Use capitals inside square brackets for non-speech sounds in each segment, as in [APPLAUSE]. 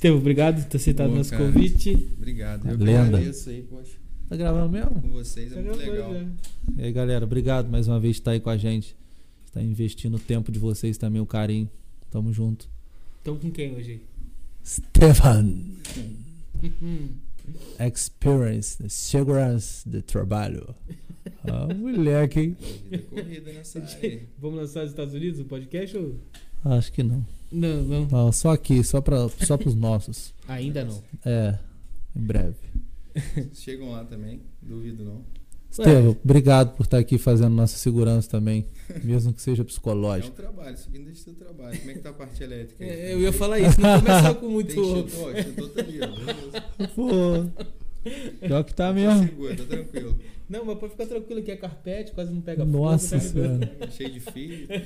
Estevam, obrigado por ter aceitado Boa, nosso cara. convite. Obrigado. Eu Lenda. agradeço aí, poxa. Tá gravando mesmo? Com vocês é muito legal. E aí, galera, obrigado mais uma vez por estar aí com a gente. Está investindo o tempo de vocês também, o carinho. Tamo junto. Então com quem hoje? Stefan. [LAUGHS] Experience, the segurança de trabalho. Ah, moleque, hein? Vida corrida nessa área. Vamos lançar nos Estados Unidos o podcast ou... Acho que não. Não, não. Não, só aqui, só, pra, só pros nossos. Ainda não. É, em breve. Chegam lá também, duvido não. Estevam, obrigado por estar aqui fazendo nossa segurança também, mesmo que seja É um trabalho, isso aqui não deixa de ser trabalho. Como é que tá a parte elétrica aí? É, eu ia falar isso, não começar com muito... Tem extintor, extintor tá ali, ó. Pô, pior que tá Tá mesmo. seguro, tá tranquilo. Não, mas pode ficar tranquilo que é carpete, quase não pega Nossa fogo. senhora. [LAUGHS] Cheio de fio. [LAUGHS]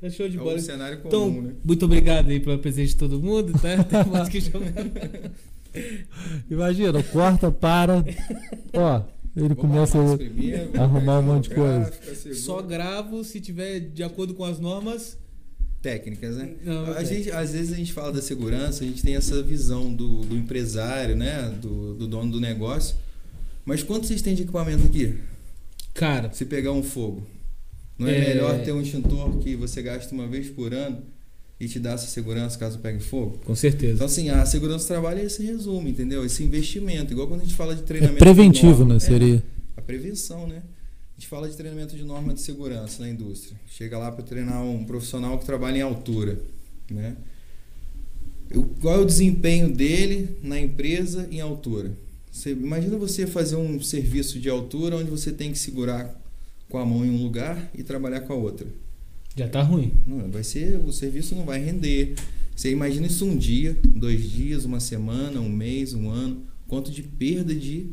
Tá show de É bola. um cenário comum, Então, né? muito obrigado aí pela presença de todo mundo, tá? [LAUGHS] Tem mais que jogar. Imagina, corta, para. Ó, ele Vamos começa. a- primeiro, arrumar um monte de coisa. gráfico, a segura. Só gravo se tiver de acordo com as normas. técnicas, né? Não, A é. gente, às vezes a gente fala da segurança, a gente tem essa visão do, do empresário, né? Do, do dono do negócio. Mas quanto vocês têm de equipamento aqui? Cara, Se pegar um fogo, não é, É. melhor ter um extintor que você gasta uma vez por ano e te dá essa segurança caso pegue fogo? com certeza. Então, assim, a segurança do trabalho é esse resumo, entendeu? Esse investimento. Igual quando a gente fala de É treinamento. preventivo, de norma. né? É, Seria. a prevenção, né? A gente fala de treinamento de norma de segurança na indústria. Chega lá para treinar um profissional que trabalha em altura, né? Eu- Qual é o desempenho dele na empresa em altura? Você, imagina você fazer um serviço de altura onde você tem que segurar com a mão em um lugar e trabalhar com a outra. Já tá ruim. Não, vai ser, o serviço não vai render. Você imagina isso um dia, dois dias, uma semana, um mês, um ano, quanto de perda de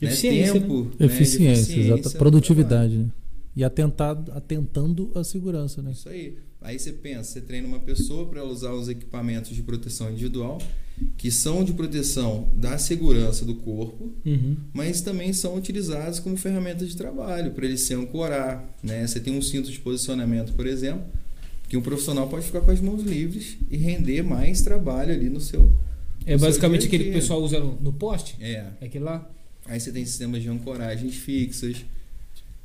né, Eficiência, tempo, né, de Eficiência, exata. no Produtividade, né? E atentado, atentando a segurança, né? Isso aí. Aí você pensa, você treina uma pessoa para ela usar os equipamentos de proteção individual, que são de proteção da segurança do corpo, Uhum. mas também são utilizados como ferramentas de trabalho, para ele se ancorar. Né? Você tem um cinto de posicionamento, por exemplo, que um profissional pode ficar com as mãos livres e render mais trabalho ali no seu. É no seu basicamente a aquele que o pessoal usa no, no poste? É. É aquele lá? Aí você tem sistemas de ancoragens fixas.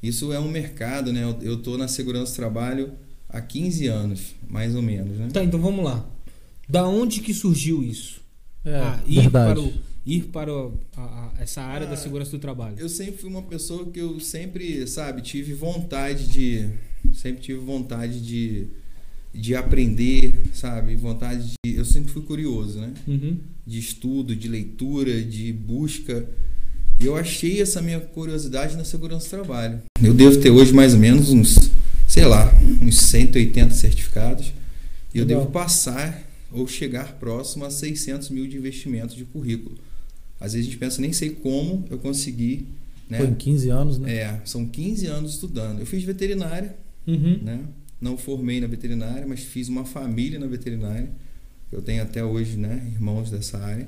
Isso é um mercado, né? Eu- Eu estou na segurança do trabalho há 15 anos, mais ou menos, né? Tá, então vamos lá. Da onde que surgiu isso? É, ah, ir verdade. para, o, ir para o- a- a- essa área Ah, da segurança do trabalho. Eu sempre fui uma pessoa que eu sempre, sabe, tive vontade de. Sempre tive vontade de, de aprender, sabe? Vontade de. Eu sempre fui curioso, né? Uhum. De estudo, de leitura, de busca. E eu achei essa minha curiosidade na segurança do trabalho. Eu devo ter hoje mais ou menos uns, sei lá, uns 180 certificados. E eu Legal. devo passar ou chegar próximo a 600 mil de investimento de currículo. Às vezes a gente pensa, nem sei como eu consegui. Né? Foi em 15 anos, né? É, são 15 anos estudando. Eu fiz veterinária, Uhum. né? Não formei na veterinária, mas fiz uma família na veterinária. Eu tenho até hoje, né, irmãos dessa área.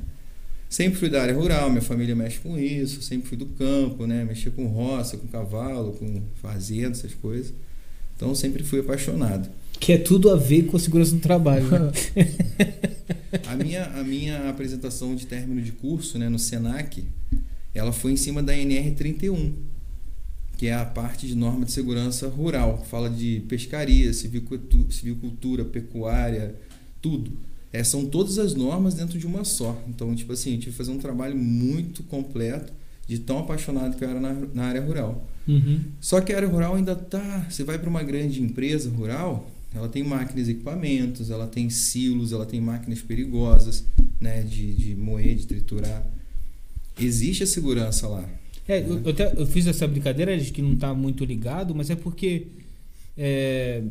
Sempre fui da área rural, minha família mexe com isso, sempre fui do campo, né, mexia com roça, com cavalo, com fazenda, essas coisas. Então sempre fui apaixonado. Que é tudo a ver com a segurança do trabalho. né? [LAUGHS] A minha, a minha apresentação de término de curso, né, no Senac, ela foi em cima da NR31, que é a parte de norma de segurança rural. Fala de pescaria, civicultu- civicultura, pecuária, tudo. É, são todas as normas dentro de uma só. Então, tipo assim, eu tive que fazer um trabalho muito completo de tão apaixonado que eu era na, na área rural. Uhum. Só que a área rural ainda tá. Você vai para uma grande empresa rural, ela tem máquinas e equipamentos, ela tem silos, ela tem máquinas perigosas, né, de, de moer, de triturar. Existe a segurança lá. É, eu, eu até- eu fiz essa brincadeira de que não tá muito ligado, mas é porque é,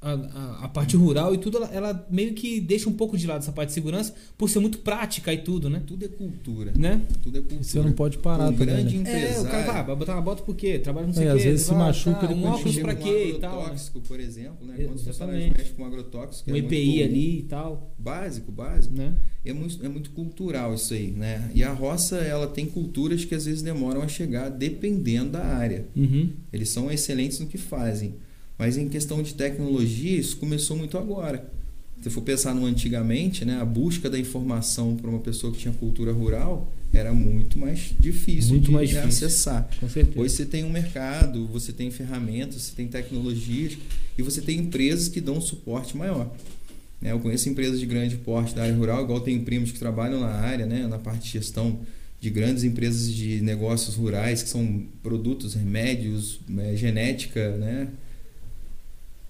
a, a- a parte rural e tudo, ela, ela meio que deixa um pouco de lado essa parte de segurança por ser muito prática e tudo, né? Tudo é cultura. Né? Tudo é cultura. Você não pode parar um também, grande né? É, o empresário. cara vai, vai botar uma bota por quê? Trabalha não sei É, o às quê. vezes se vai, machuca, tá, ele um óculos pra um quê e tal. né? agrotóxico, por exemplo, né? Quando Exatamente. funcionários mexem com agrotóxico, que Um é EPI ali e tal, Básico, básico. né? É muito, é muito cultural isso aí, né? E a roça, ela tem culturas que às vezes demoram a chegar dependendo da área. Uhum. Eles são excelentes no que fazem. Mas em questão de tecnologia, isso começou muito agora. Se for pensar no antigamente, né, a busca da informação para uma pessoa que tinha cultura rural era muito mais difícil Muito de, mais difícil. acessar. Com certeza. Hoje você tem um mercado, você tem ferramentas, você tem tecnologias e você tem empresas que dão um suporte maior. Né, Eu conheço empresas de grande porte da área rural, igual tenho primos que trabalham na área, né, na parte de gestão de grandes empresas de negócios rurais, que são produtos, remédios, eh, genética, né?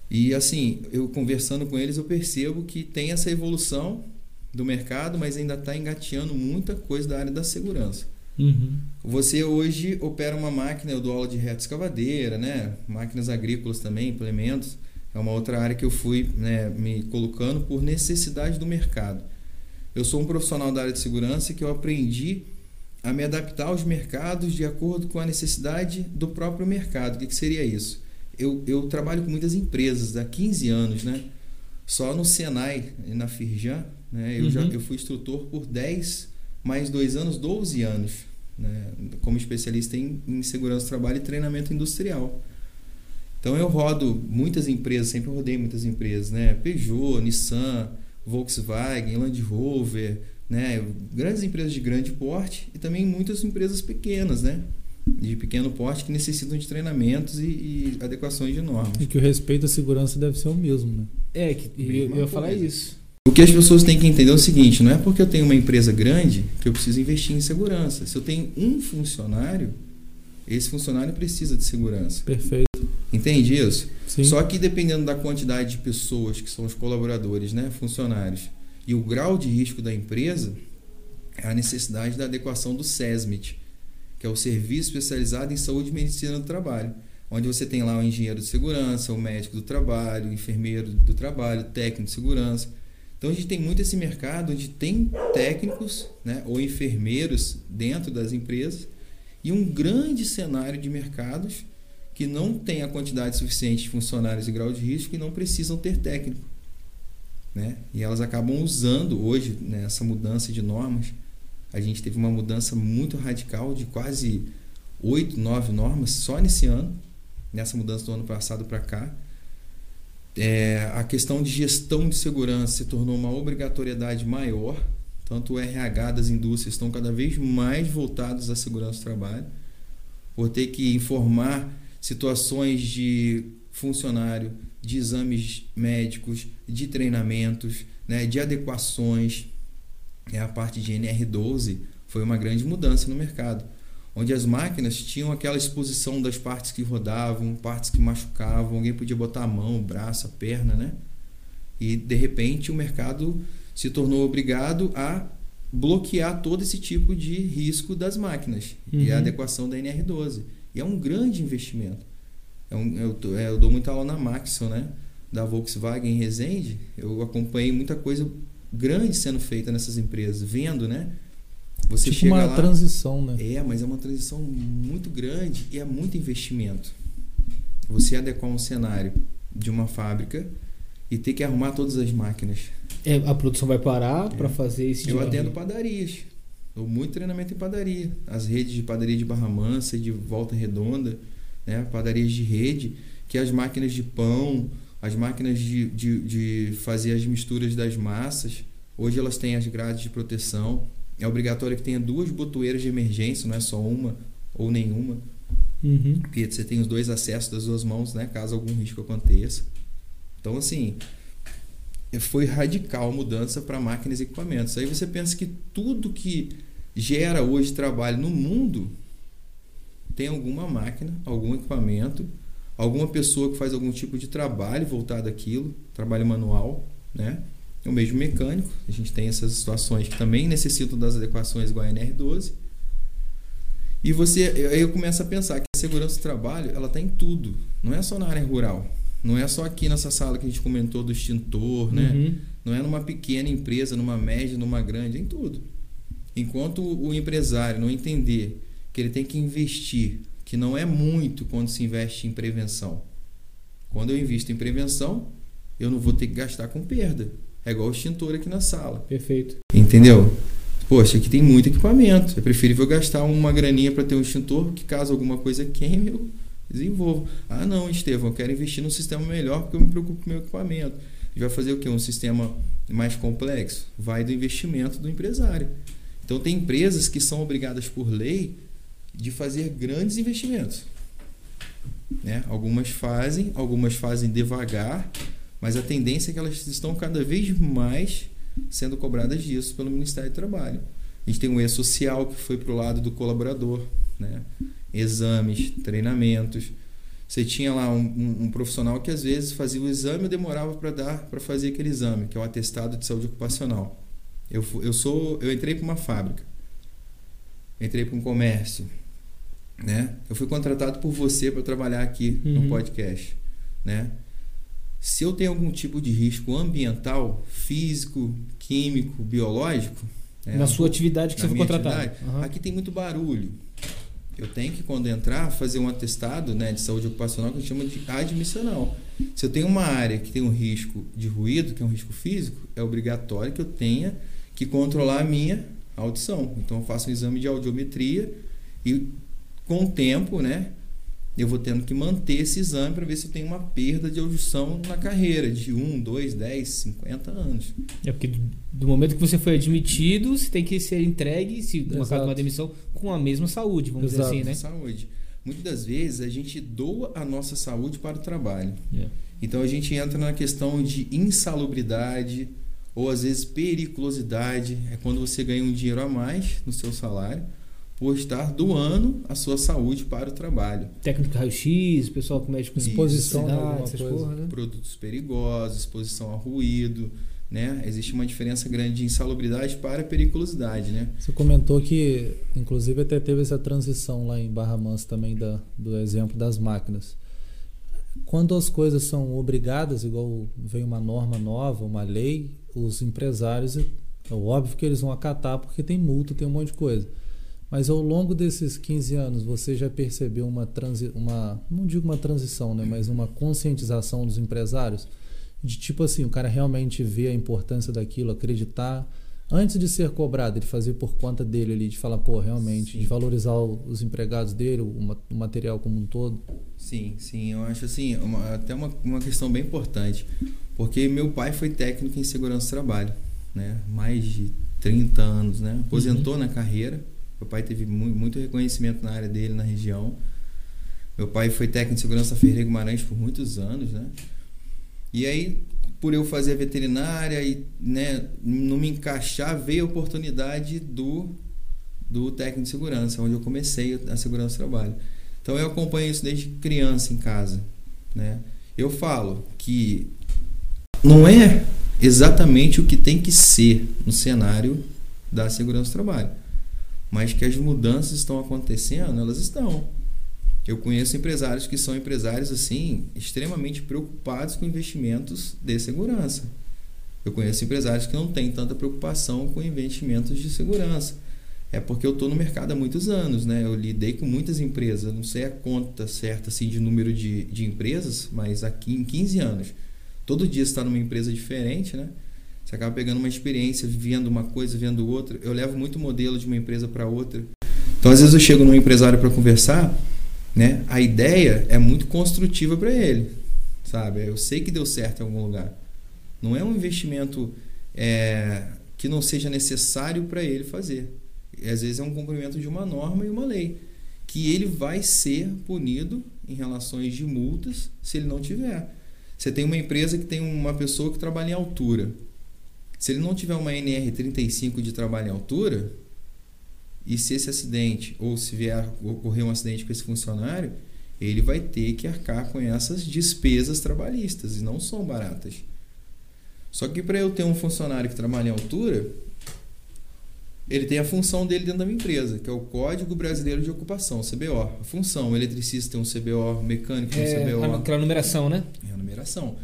E assim, eu conversando com eles, eu percebo que tem essa evolução do mercado, mas ainda está engateando muita coisa da área da segurança. Uhum. Você hoje opera uma máquina, eu dou aula de reta escavadeira, né? Máquinas agrícolas também, implementos. É uma outra área que eu fui né, me colocando por necessidade do mercado. Eu sou um profissional da área de segurança que eu aprendi a me adaptar aos mercados de acordo com a necessidade do próprio mercado. O que, que seria isso? Eu, eu trabalho com muitas empresas há 15 anos, né? Só no Senai na Firjan, né? Eu, já, Uhum. eu fui instrutor por 10 mais 2 anos, 12 anos, né? Como especialista em, em segurança do trabalho e treinamento industrial. Então eu rodo muitas empresas, sempre rodei muitas empresas, né? Peugeot, Nissan, Volkswagen, Land Rover, né? Grandes empresas de grande porte e também muitas empresas pequenas, né? De pequeno porte que necessitam de treinamentos e, e adequações de normas. E que o respeito à segurança deve ser o mesmo, né? É, que, eu, eu ia falar isso. O que as pessoas têm que entender é o seguinte: não é porque eu tenho uma empresa grande que eu preciso investir em segurança. Se eu tenho um funcionário, esse funcionário precisa de segurança. Perfeito. Entende isso? Sim. Só que dependendo da quantidade de pessoas que são os colaboradores, né, funcionários, e o grau de risco da empresa, é a necessidade da adequação do SESMIT, que é o Serviço Especializado em Saúde e Medicina do Trabalho, onde você tem lá o engenheiro de segurança, o médico do trabalho, o enfermeiro do trabalho, o técnico de segurança. Então a gente tem muito esse mercado onde tem técnicos né, ou enfermeiros dentro das empresas e um grande cenário de mercados que não tem a quantidade suficiente de funcionários e grau de risco e não precisam ter técnico. Né? E elas acabam usando hoje nessa mudança de normas. A gente teve uma mudança muito radical de quase oito, nove normas só nesse ano, nessa mudança do ano passado para cá. É, a questão de gestão de segurança se tornou uma obrigatoriedade maior, tanto o RH das indústrias estão cada vez mais voltados à segurança do trabalho, por ter que informar situações de funcionário, de exames médicos, de treinamentos, né, de adequações. É a parte de NR12 foi uma grande mudança no mercado, onde as máquinas tinham aquela exposição das partes que rodavam, partes que machucavam, alguém podia botar a mão, o braço, a perna, né? E de repente o mercado se tornou obrigado a bloquear todo esse tipo de risco das máquinas e a Uhum. adequação da NR12. E é um grande investimento. É um- eu, é, eu dou muita aula na Maxon, né? Da Volkswagen Resende. Eu acompanhei muita coisa grande sendo feita nessas empresas, vendo, né? Você tipo chega uma lá, transição, né? é, mas é uma transição muito grande e é muito investimento. Você adequar um cenário de uma fábrica e ter que arrumar todas as máquinas. É, a produção vai parar para fazer esse Eu tipo de- atendo padarias. Dou muito treinamento em padaria. As redes de padaria de Barra Mansa e de Volta Redonda, né? padarias de rede, que as máquinas de pão, as máquinas de, de, de fazer as misturas das massas, hoje elas têm as grades de proteção. É obrigatório que tenha duas botoeiras de emergência, não é só uma ou nenhuma. Uhum. Porque você tem os dois acessos das duas mãos, né? Caso algum risco aconteça. Então, assim, foi radical a mudança para máquinas e equipamentos. Aí você pensa que tudo que gera hoje trabalho no mundo tem alguma máquina, algum equipamento, alguma pessoa que faz algum tipo de trabalho voltado àquilo, trabalho manual, né? O mesmo mecânico, a gente tem essas situações que também necessitam das adequações igual a NR12. E você, aí eu começo a pensar que a segurança do trabalho, ela está em tudo, não é só na área rural. Não é só aqui nessa sala que a gente comentou do extintor, né? Uhum. Não é numa pequena empresa, numa média, numa grande, é em tudo. Enquanto o empresário não entender que ele tem que investir, que não é muito quando se investe em prevenção. Quando eu invisto em prevenção, eu não vou ter que gastar com perda. É igual o extintor aqui na sala. Perfeito. Entendeu? Poxa, aqui tem muito equipamento. É preferível gastar uma graninha para ter um extintor que caso alguma coisa queime, eu desenvolvo. Ah, não, Estevão, eu quero investir num sistema melhor porque eu me preocupo com o meu equipamento. Gente vai fazer o quê? Um sistema mais complexo? Vai do investimento do empresário. Então, tem empresas que são obrigadas por lei de fazer grandes investimentos. Né? Algumas fazem, algumas fazem devagar, mas a tendência é que elas estão cada vez mais sendo cobradas disso pelo Ministério do Trabalho. A gente tem um E-Social que foi para o lado do colaborador, né? exames, treinamentos. Você tinha lá um, um, um, profissional que às vezes fazia o exame e demorava para dar para fazer aquele exame, que é o atestado de saúde ocupacional. Eu, eu sou eu entrei para uma fábrica, entrei para um comércio, né? Eu fui contratado por você para trabalhar aqui uhum. no podcast, né? Se eu tenho algum tipo de risco ambiental, físico, químico, biológico, é, na sua atividade que você foi contratado. Uhum. Aqui tem muito barulho. Eu tenho que, quando entrar, fazer um atestado né, de saúde ocupacional que a gente chama de admissional. Se eu tenho uma área que tem um risco de ruído, que é um risco físico, é obrigatório que eu tenha que controlar a minha audição. Então, eu faço um exame de audiometria e, com o tempo, né, eu vou tendo que manter esse exame para ver se eu tenho uma perda de audição na carreira de 1, 2, 10, 50 anos. É porque do momento que você foi admitido, você tem que ser entregue, se no caso de uma demissão, com a mesma saúde, vamos Exato. dizer assim, né? Saúde. Muitas das vezes a gente doa a nossa saúde para o trabalho. Yeah. Então a gente entra na questão de insalubridade ou às vezes periculosidade. É quando você ganha um dinheiro a mais no seu salário por estar doando a sua saúde para o trabalho. Técnico raio-x, pessoal que mexe com exposição a porra, né? produtos perigosos, exposição a ruído, né? Existe uma diferença grande de insalubridade para periculosidade, né? Você comentou que, inclusive, até teve essa transição lá em Barra Mansa também da, do exemplo das máquinas. Quando as coisas são obrigadas, igual vem uma norma nova, uma lei, os empresários, é óbvio que eles vão acatar porque tem multa, tem um monte de coisa. Mas ao longo desses 15 anos, você já percebeu uma, transi uma não digo uma transição, né, mas uma conscientização dos empresários? De tipo assim, o cara realmente vê a importância daquilo, acreditar, antes de ser cobrado, ele fazer por conta dele ali, de falar, pô, realmente, sim. de valorizar os empregados dele, o, material como um todo? Sim, sim, eu acho assim, uma, até uma, uma questão bem importante, porque meu pai foi técnico em segurança do trabalho, né, mais de 30 anos, né, aposentou uhum. na carreira, meu pai teve muito reconhecimento na área dele, na região. Meu pai foi técnico de segurança Ferreira Guimarães por muitos anos, né? E aí, por eu fazer veterinária e né, não me encaixar, veio a oportunidade do, do técnico de segurança, onde eu comecei a segurança do trabalho. Então eu acompanho isso desde criança em casa, né? Eu falo que não é exatamente o que tem que ser no cenário da segurança do trabalho mas que as mudanças estão acontecendo, elas estão. Eu conheço empresários que são empresários assim extremamente preocupados com investimentos de segurança. Eu conheço empresários que não têm tanta preocupação com investimentos de segurança. É porque eu estou no mercado há muitos anos, né? Eu lidei com muitas empresas, não sei a conta certa assim, de número de, de empresas, mas aqui em 15 anos. Todo dia está numa empresa diferente, né? Você acaba pegando uma experiência, vendo uma coisa, vendo outra. Eu levo muito modelo de uma empresa para outra. Então, às vezes eu chego num empresário para conversar, né? A ideia é muito construtiva para ele, sabe? Eu sei que deu certo em algum lugar. Não é um investimento é, que não seja necessário para ele fazer. E, às vezes é um cumprimento de uma norma e uma lei que ele vai ser punido em relações de multas se ele não tiver. Você tem uma empresa que tem uma pessoa que trabalha em altura. Se ele não tiver uma NR35 de trabalho em altura, e se esse acidente, ou se vier ocorrer um acidente com esse funcionário, ele vai ter que arcar com essas despesas trabalhistas, e não são baratas. Só que para eu ter um funcionário que trabalha em altura, ele tem a função dele dentro da minha empresa, que é o Código Brasileiro de Ocupação, CBO. A função, o eletricista tem um CBO, o mecânico tem um CBO. Aquela numeração, né? É a numeração.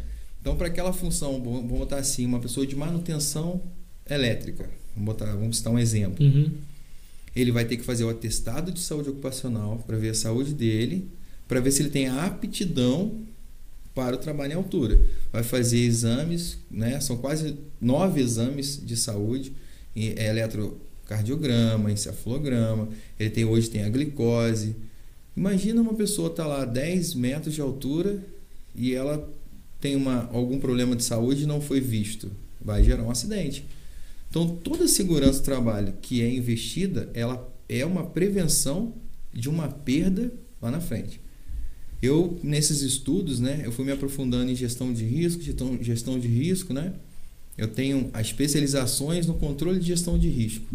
Então, para aquela função, vamos botar assim, uma pessoa de manutenção elétrica, vamos, botar, vamos citar um exemplo. Uhum. Ele vai ter que fazer o atestado de saúde ocupacional para ver a saúde dele, para ver se ele tem a aptidão para o trabalho em altura. Vai fazer exames, né? são quase nove exames de saúde, é eletrocardiograma, encefalograma, ele tem hoje tem a glicose. Imagina uma pessoa estar tá lá a 10 metros de altura e ela tem uma, algum problema de saúde e não foi visto, vai gerar um acidente. Então, toda segurança do trabalho que é investida, ela é uma prevenção de uma perda lá na frente. Eu, nesses estudos, né, eu fui me aprofundando em gestão de risco, gestão, gestão de risco, né? Eu tenho as especializações no controle de gestão de risco,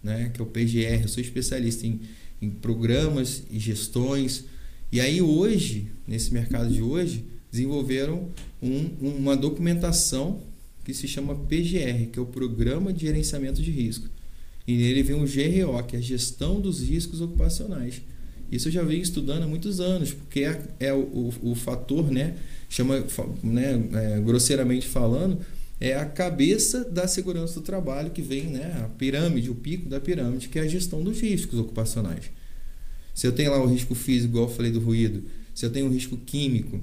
né, que é o PGR. Eu sou especialista em, em programas e gestões. E aí hoje, nesse mercado de hoje, desenvolveram um, uma documentação que se chama PGR, que é o Programa de Gerenciamento de Risco. E nele vem o GRO, que é a Gestão dos Riscos Ocupacionais. Isso eu já venho estudando há muitos anos, porque é, é o, o, o, fator, né, chama, né, é, grosseiramente falando, é a cabeça da segurança do trabalho que vem, né, a pirâmide, o pico da pirâmide, que é a gestão dos riscos ocupacionais. Se eu tenho lá o risco físico, igual eu falei do ruído, se eu tenho um risco químico,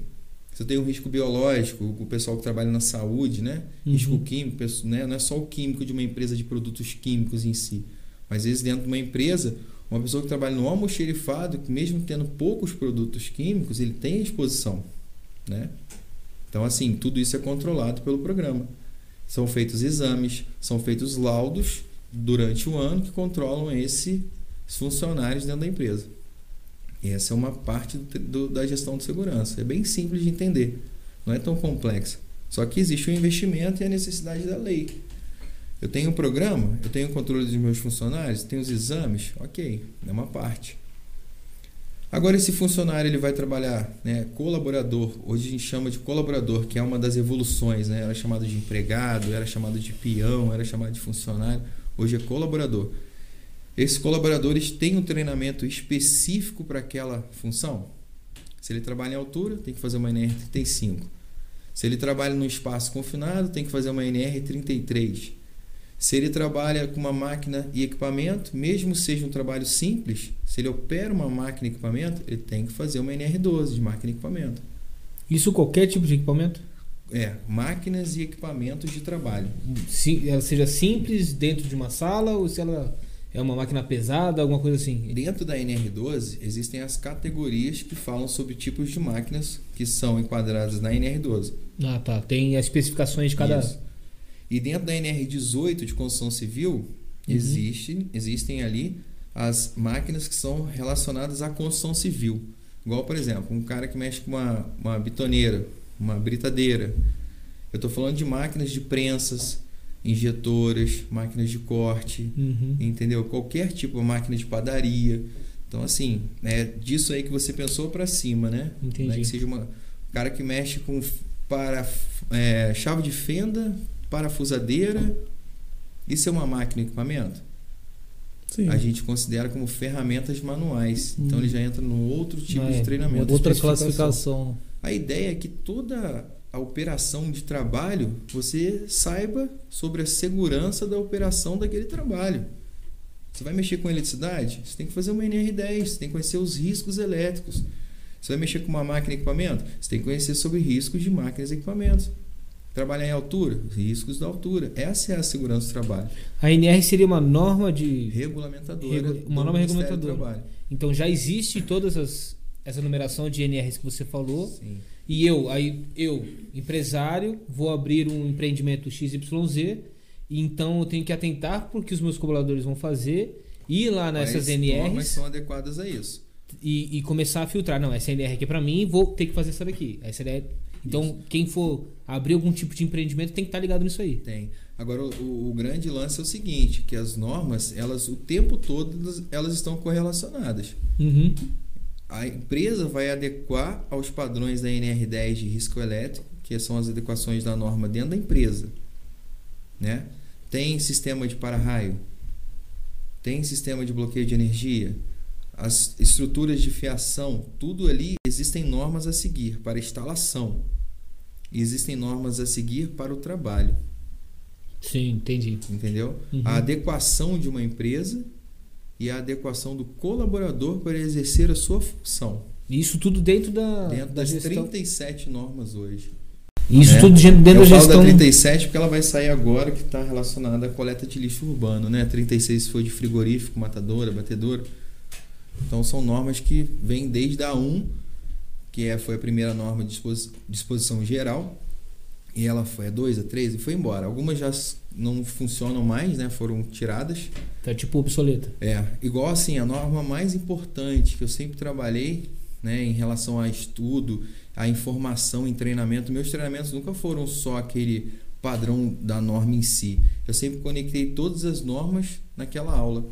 eu tenho um risco biológico, o pessoal que trabalha na saúde, né? Uhum. Risco químico, né? não é só o químico de uma empresa de produtos químicos em si. Mas às vezes dentro de uma empresa, uma pessoa que trabalha no almoxerifado, que mesmo tendo poucos produtos químicos, ele tem exposição, né? Então, assim, tudo isso é controlado pelo programa. São feitos exames, são feitos laudos durante o ano que controlam esses funcionários dentro da empresa. Essa é uma parte do, do, da gestão de segurança. É bem simples de entender, não é tão complexa. Só que existe o investimento e a necessidade da lei. Eu tenho um programa, eu tenho o controle dos meus funcionários, tenho os exames, ok, é uma parte. Agora esse funcionário ele vai trabalhar, né, colaborador. Hoje a gente chama de colaborador, que é uma das evoluções, né? Era chamado de empregado, era chamado de peão, era chamado de funcionário. Hoje é colaborador. Esses colaboradores têm um treinamento específico para aquela função? Se ele trabalha em altura, tem que fazer uma NR35. Se ele trabalha num espaço confinado, tem que fazer uma NR33. Se ele trabalha com uma máquina e equipamento, mesmo seja um trabalho simples, se ele opera uma máquina e equipamento, ele tem que fazer uma NR12 de máquina e equipamento. Isso qualquer tipo de equipamento? É, máquinas e equipamentos de trabalho. Sim, ela seja simples dentro de uma sala ou se ela é uma máquina pesada, alguma coisa assim? Dentro da NR12 existem as categorias que falam sobre tipos de máquinas que são enquadradas na NR12. Ah, tá. Tem as especificações de cada. Isso. E dentro da NR18 de construção civil, uhum. existe, existem ali as máquinas que são relacionadas à construção civil. Igual, por exemplo, um cara que mexe com uma, uma bitoneira, uma britadeira. Eu estou falando de máquinas de prensas, injetoras, máquinas de corte, uhum. entendeu? Qualquer tipo de máquina de padaria. Então, assim, é disso aí que você pensou para cima, né? Entendi. Né? Que seja uma cara que mexe com para é, chave de fenda, parafusadeira. Isso é uma máquina de equipamento? Sim. A gente considera como ferramentas manuais. Hum. Então ele já entra num outro tipo de é, treinamento. Outra classificação. A ideia é que toda a operação de trabalho, você saiba sobre a segurança da operação daquele trabalho. Você vai mexer com eletricidade? Você tem que fazer uma NR10, você tem que conhecer os riscos elétricos. Você vai mexer com uma máquina e equipamento? Você tem que conhecer sobre riscos de máquinas e equipamentos. Trabalhar em altura? Riscos da altura. Essa é a segurança do trabalho. A NR seria uma norma de. Regulamentadora. Regu... Uma norma regulamentadora. Então já existe todas as, essa numeração de NRs que você falou. Sim e eu, aí eu, empresário, vou abrir um empreendimento XYZ, e então eu tenho que atentar porque os meus colaboradores vão fazer, ir lá nessas Quais NRs. normas são adequadas a isso. E, e, começar a filtrar. Não, essa NR aqui é para mim, vou ter que fazer essa daqui. Essa NR... Então, isso. quem for abrir algum tipo de empreendimento tem que estar tá ligado nisso aí. Tem. Agora, o, o, grande lance é o seguinte, que as normas, elas o tempo todo, elas estão correlacionadas. Uhum a empresa vai adequar aos padrões da NR10 de risco elétrico, que são as adequações da norma dentro da empresa. Né? Tem sistema de para-raio, tem sistema de bloqueio de energia, as estruturas de fiação, tudo ali existem normas a seguir para instalação. Existem normas a seguir para o trabalho. Sim, entendi. Entendeu? Uhum. A adequação de uma empresa e a adequação do colaborador para exercer a sua função. Isso tudo dentro da dentro da das gestão. 37 normas hoje. Isso né? tudo dentro Eu da falo gestão. da 37 porque ela vai sair agora que está relacionada à coleta de lixo urbano, né? 36 foi de frigorífico, matadora, batedora. Então são normas que vêm desde a 1, que é, foi a primeira norma de disposição geral, E ela foi a 2, a 3 e foi embora. Algumas já não funcionam mais, né? Foram tiradas. Tá tipo obsoleta. É, igual assim, a norma mais importante que eu sempre trabalhei, né, em relação a estudo, a informação em treinamento, meus treinamentos nunca foram só aquele padrão da norma em si. Eu sempre conectei todas as normas naquela aula.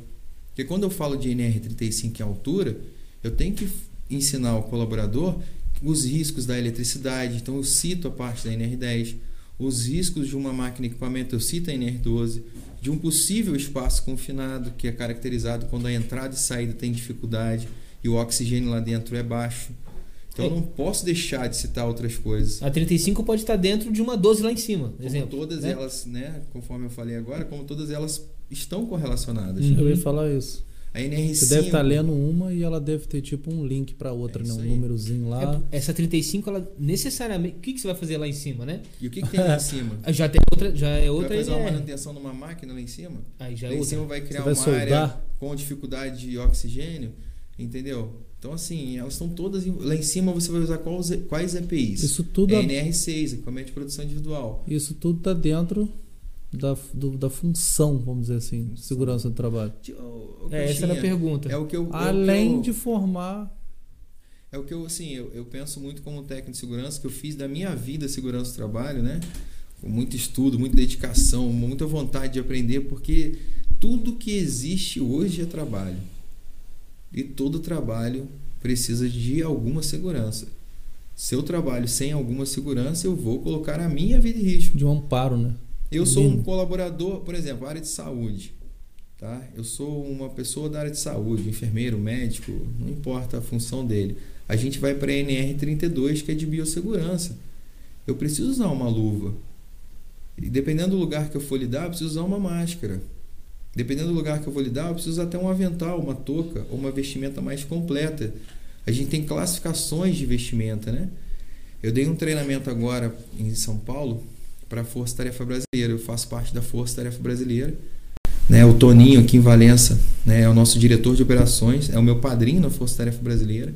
Porque quando eu falo de NR35 em altura, eu tenho que ensinar o colaborador os riscos da eletricidade. Então eu cito a parte da NR10, os riscos de uma máquina e equipamento, eu cito a NR12, de um possível espaço confinado, que é caracterizado quando a entrada e saída tem dificuldade e o oxigênio lá dentro é baixo. Então eu não posso deixar de citar outras coisas. A 35 pode estar dentro de uma 12 lá em cima, Como exemplo. todas né? elas, né, conforme eu falei agora, como todas elas estão correlacionadas. Uhum. Eu ia falar isso. A NR5 Você deve estar lendo uma e ela deve ter tipo um link para outra, É né? Um aí. númerozinho lá. É, essa 35, ela necessariamente. O que, que você vai fazer lá em cima, né? E o que, que tem lá em cima? [LAUGHS] Já tem outra. Já é outra vai fazer uma manutenção numa máquina lá em cima? Aí já é lá em cima vai criar vai uma soldar? área com dificuldade de oxigênio, entendeu? Então, assim, elas estão todas. em- Lá em cima você vai usar quais, quais EPIs? Isso tudo, É NR6, equipamento de produção individual. isso tudo tá dentro da, do- da função, vamos dizer assim, Função. segurança do trabalho. É, essa era a pergunta. É o que eu. é o que Além eu- de formar. É o que eu, assim, eu, eu penso muito como técnico de segurança, que eu fiz da minha vida segurança do trabalho, né? Com muito estudo, muita dedicação, muita vontade de aprender, porque tudo que existe hoje é trabalho. E todo trabalho precisa de alguma segurança. Se eu trabalho sem alguma segurança, eu vou colocar a minha vida em risco. de um amparo, né? Eu sou um colaborador, por exemplo, área de saúde. Tá? Eu sou uma pessoa da área de saúde, enfermeiro, médico, não importa a função dele. A gente vai para a NR32, que é de biossegurança. Eu preciso usar uma luva. E dependendo do lugar que eu for lidar, eu preciso usar uma máscara. Dependendo do lugar que eu vou lidar, eu preciso usar até um avental, uma touca ou uma vestimenta mais completa. A gente tem classificações de vestimenta, né? Eu dei um treinamento agora em São Paulo para a Força Tarefa Brasileira. Eu faço parte da Força Tarefa Brasileira. Né, o Toninho aqui em Valença né, é o nosso diretor de operações, é o meu padrinho na Força Tarefa Brasileira.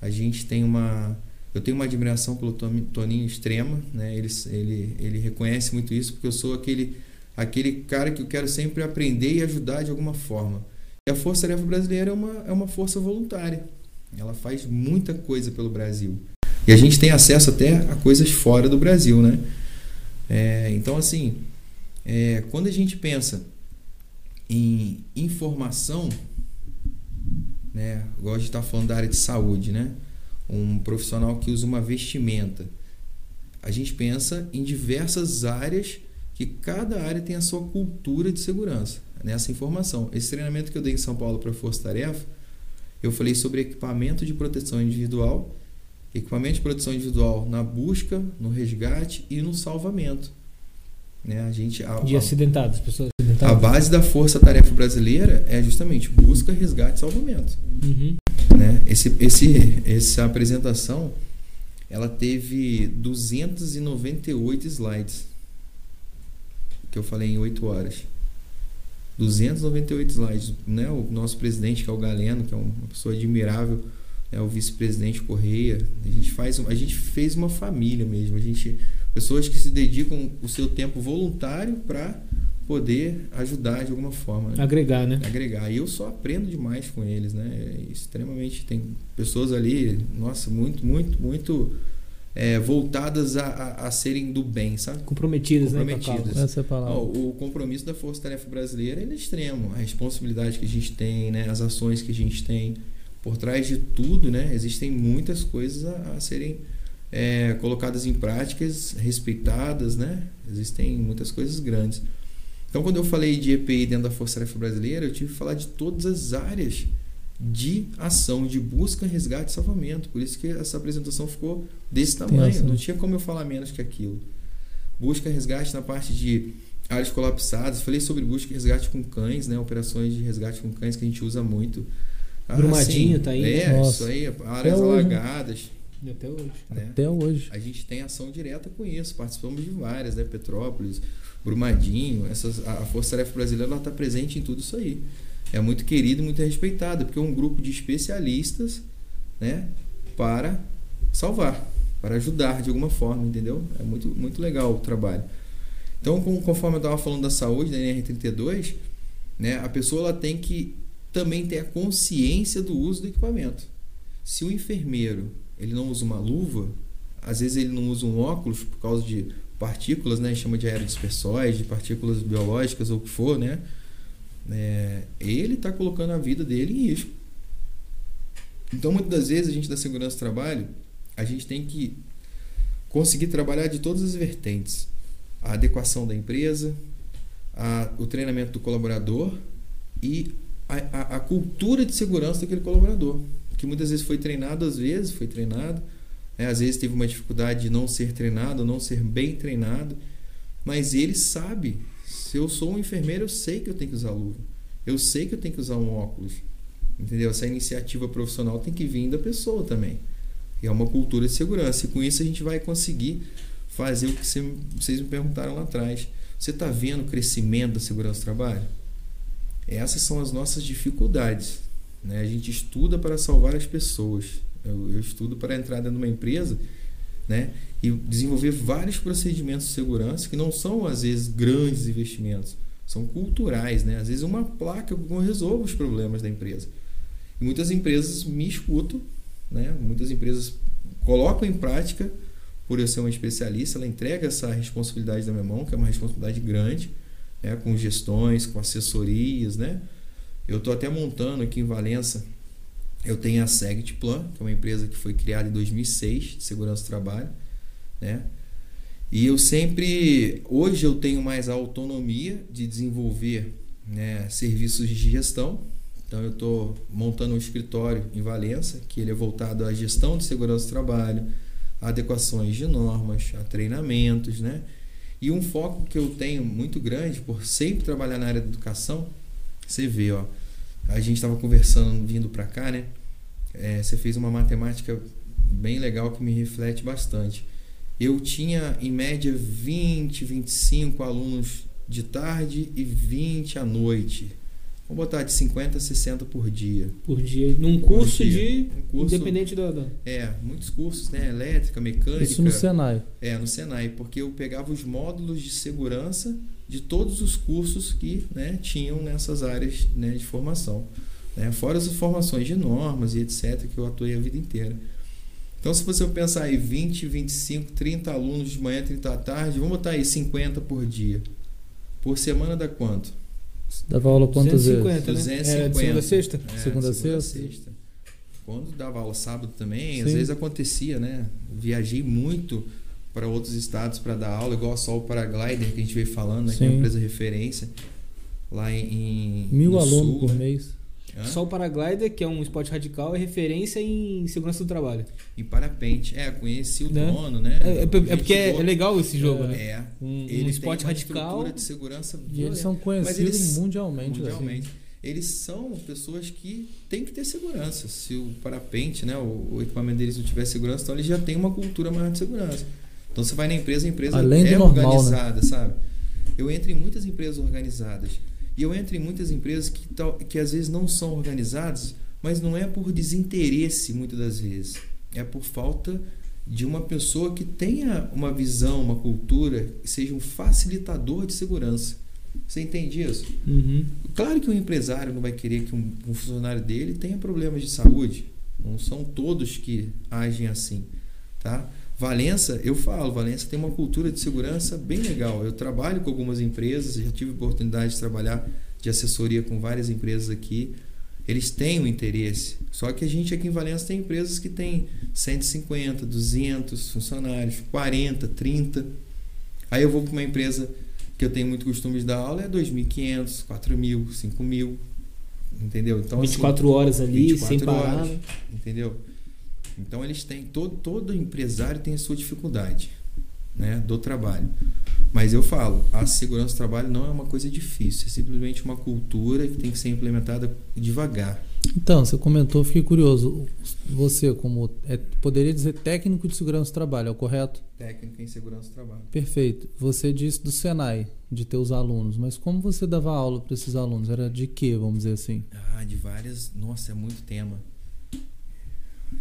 A gente tem uma. Eu tenho uma admiração pelo Toni- Toninho extrema, né? ele, ele, ele reconhece muito isso, porque eu sou aquele, aquele cara que eu quero sempre aprender e ajudar de alguma forma. E a Força Tarefa Brasileira é uma, é uma força voluntária, ela faz muita coisa pelo Brasil. E a gente tem acesso até a coisas fora do Brasil, né? É, então, assim, é, quando a gente pensa em informação, né? Igual a gente está falando da área de saúde, né? Um profissional que usa uma vestimenta. A gente pensa em diversas áreas que cada área tem a sua cultura de segurança nessa informação. Esse treinamento que eu dei em São Paulo para a Força Tarefa, eu falei sobre equipamento de proteção individual, equipamento de proteção individual na busca, no resgate e no salvamento. Né? A gente a, De a- acidentados, pessoas a acidentadas. base da Força Tarefa Brasileira é justamente busca, resgate e salvamento. Uhum. Né? Esse, esse, essa apresentação ela teve 298 slides que eu falei em 8 horas. 298 slides. Né? O nosso presidente, que é o Galeno, que é uma pessoa admirável, né? o vice-presidente Correia. A gente, faz, a gente fez uma família mesmo. A gente, pessoas que se dedicam o seu tempo voluntário para poder ajudar de alguma forma. né? Agregar, né? agregar. E eu só aprendo demais com eles, né? É Extremamente tem pessoas ali, nossa, muito, muito, muito é, voltadas a, a, a serem do bem, sabe? Comprometidas, né? Comprometidas. causa. Essa é palavra. Ó, o compromisso da Força Tarefa Brasileira é extremo, a responsabilidade que a gente tem, né? As ações que a gente tem por trás de tudo, né? Existem muitas coisas a, a serem é, colocadas em práticas, respeitadas, né? Existem muitas coisas grandes. Então, quando eu falei de EPI dentro da Força Tarefa Brasileira, eu tive que falar de todas as áreas de ação, de busca, resgate e salvamento. Por isso que essa apresentação ficou desse tamanho. Né? Não tinha como eu falar menos que aquilo. Busca, resgate na parte de áreas colapsadas. Falei sobre busca e resgate com cães, né? Operações de resgate com cães que a gente usa muito. Ah, Brumadinho sim, tá aí, É, né? isso Nossa. aí. Áreas Até hoje, alagadas. E Até hoje. Né? Até hoje. A gente tem ação direta com isso, participamos de várias, né? Petrópolis, Brumadinho, essas, a Força Tarefa Brasileira está presente em tudo isso aí. É muito querido e muito respeitado, porque é um grupo de especialistas né, para salvar. para ajudar de alguma forma, entendeu? É muito, muito legal o trabalho. Então, conforme eu estava falando da saúde, da NR32, né, a pessoa ela tem que também ter a consciência do uso do equipamento. Se o enfermeiro ele não usa uma luva, às vezes ele não usa um óculos por causa de partículas, né, chama de aerodispersóis, de partículas biológicas ou o que for, né, é, ele está colocando a vida dele em risco. Então, muitas das vezes, a gente da segurança do trabalho, a gente tem que conseguir trabalhar de todas as vertentes. A adequação da empresa, a, o treinamento do colaborador e a, a, a, cultura de segurança daquele colaborador. Que muitas vezes foi treinado, às vezes foi treinado, né? às vezes teve uma dificuldade de não ser treinado, não ser bem treinado, mas ele sabe. Se eu sou um enfermeiro, eu sei que eu tenho que usar luva. Eu sei que eu tenho que usar um óculos. Entendeu? Essa iniciativa profissional tem que vir da pessoa também. E é uma cultura de segurança. E com isso a gente vai conseguir fazer o que vocês me perguntaram lá atrás. Você está vendo o crescimento da segurança do trabalho? Essas são as nossas dificuldades. Né? A gente estuda para salvar as pessoas. Eu, eu estudo para entrar dentro de uma empresa né? e desenvolver vários procedimentos de segurança que não são, às vezes, grandes investimentos. São culturais. Né? Às vezes, uma placa não resolve os problemas da empresa. E muitas empresas me escutam, né? muitas empresas colocam em prática, por eu ser um especialista, ela entrega essa responsabilidade na minha mão, que é uma responsabilidade grande, né? com gestões, com assessorias. Né? Eu estou até montando aqui em Valença, eu tenho a Segit Plan, que é uma empresa que foi criada em 2006, de segurança do trabalho. Né? E eu sempre, hoje eu tenho mais a autonomia de desenvolver né, serviços de gestão, então eu estou montando um escritório em Valença, que ele é voltado à gestão de segurança do trabalho, adequações de normas, a treinamentos, né? E um foco que eu tenho muito grande por sempre trabalhar na área da educação, você vê, ó, a gente estava conversando vindo para cá, né? É, você fez uma matemática bem legal que me reflete bastante. Eu tinha em média 20, 25 alunos de tarde e 20 à noite Vamos botar de 50 a 60 por dia. Por dia. Num curso dia. de. Um curso, independente da, da. É, muitos cursos, né? Elétrica, mecânica. Isso no Senai. É, no Senai, porque eu pegava os módulos de segurança de todos os cursos que né, tinham nessas áreas né, de formação. Né? Fora as formações de normas e etc., que eu atuei a vida inteira. Então, se você pensar aí 20, 25, 30 alunos de manhã, 30 à tarde, vamos botar aí 50 por dia. Por semana dá quanto? Dava aula quantas 250, vezes? 250. Né? É, segunda a sexta? É, segunda a sexta. sexta. Quando dava aula sábado também, Sim. às vezes acontecia, né? Viajei muito para outros estados para dar aula, igual só o Paraglider que a gente veio falando, né? que é uma empresa referência lá em. Mil alunos por né? mês. Hã? Só o Paraglider, que é um esporte radical, é referência em segurança do trabalho. Em parapente. É, conheci o né? dono, né? É, é, é porque é, legal esse jogo, é, né? É. Um, um esporte radical. de segurança e eles são conhecidos eles, mundialmente. Mundialmente. Assim. Eles são pessoas que têm que ter segurança. Se o parapente, né, o, o equipamento deles não tiver segurança, então eles já têm uma cultura maior de segurança. Então você vai na empresa, a empresa Além é normal, né? organizada, né? sabe? Eu entro em muitas empresas organizadas e eu entro em muitas empresas que, que às vezes não são organizadas, mas não é por desinteresse muitas das vezes. É por falta de uma pessoa que tenha uma visão, uma cultura, que seja um facilitador de segurança. Você entende isso? Uhum. Claro que um empresário não vai querer que um, um funcionário dele tenha problemas de saúde. Não são todos que agem assim, tá? Valença, eu falo, Valença tem uma cultura de segurança bem legal. Eu trabalho com algumas empresas, já tive oportunidade de trabalhar de assessoria com várias empresas aqui. Eles têm o um interesse. Só que a gente aqui em Valença tem empresas que têm 150, 200 funcionários, 40, 30. Aí eu vou para uma empresa que eu tenho muito costume de dar aula, é 2.500, 4.000, 5.000. Entendeu? Então, 24 assim, horas ali, 24 sem parar. Horas, né? entendeu? Então eles têm todo todo empresário tem a sua dificuldade, né, do trabalho. Mas eu falo, a segurança do trabalho não é uma coisa difícil, é simplesmente uma cultura que tem que ser implementada devagar. Então, você comentou, fiquei curioso. Você, como é, poderia dizer técnico de segurança do trabalho, é o correto? Técnico em segurança do trabalho. Perfeito. Você disse do Senai, de ter os alunos, mas como você dava aula para esses alunos? Era de quê, vamos dizer assim? Ah, de várias. Nossa, é muito tema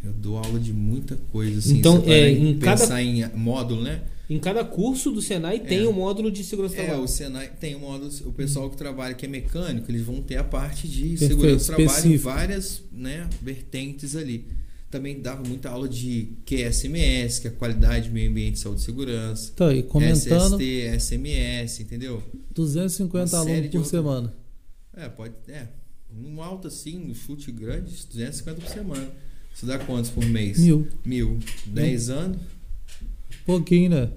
Eu dou aula de muita coisa, assim. Então, é, em em cada- pensar em módulo, né? Em cada curso do Senai tem É. o módulo de segurança do É, trabalho. o Senai tem um módulo, o pessoal que trabalha que é mecânico, eles vão ter a parte de Perfeito, segurança do trabalho em várias né, vertentes ali. Também dava muita aula de QSMS, que é qualidade, meio ambiente, saúde e segurança. Então, e comentando, SST, SMS, entendeu? 250 Uma série alunos por outros- semana. É, pode. É. Um alto assim, um chute grande, 250 por semana. Isso dá quantos por mês? Mil. Mil. 10 anos? Pouquinho, né?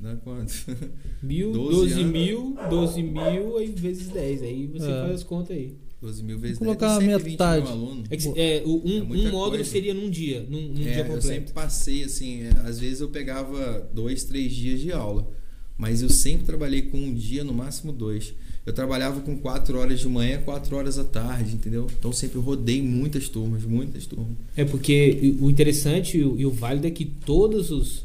Dá quantos? [LAUGHS] Mil, 12 12 anos. mil, 12 mil aí vezes 10. Aí você É. faz as contas aí. 12 mil vezes Vou 10, colocar 120 metade. mil. É que, é, um, É um módulo coisa. seria num dia, num, num É, dia eu completo. sempre passei assim, é, às vezes eu pegava dois, três dias de aula, mas eu sempre trabalhei com um dia, no máximo dois. Eu trabalhava com quatro horas de manhã, quatro horas à tarde, entendeu? Então sempre rodei muitas turmas, muitas turmas. É porque o interessante e o, o válido é que todos os,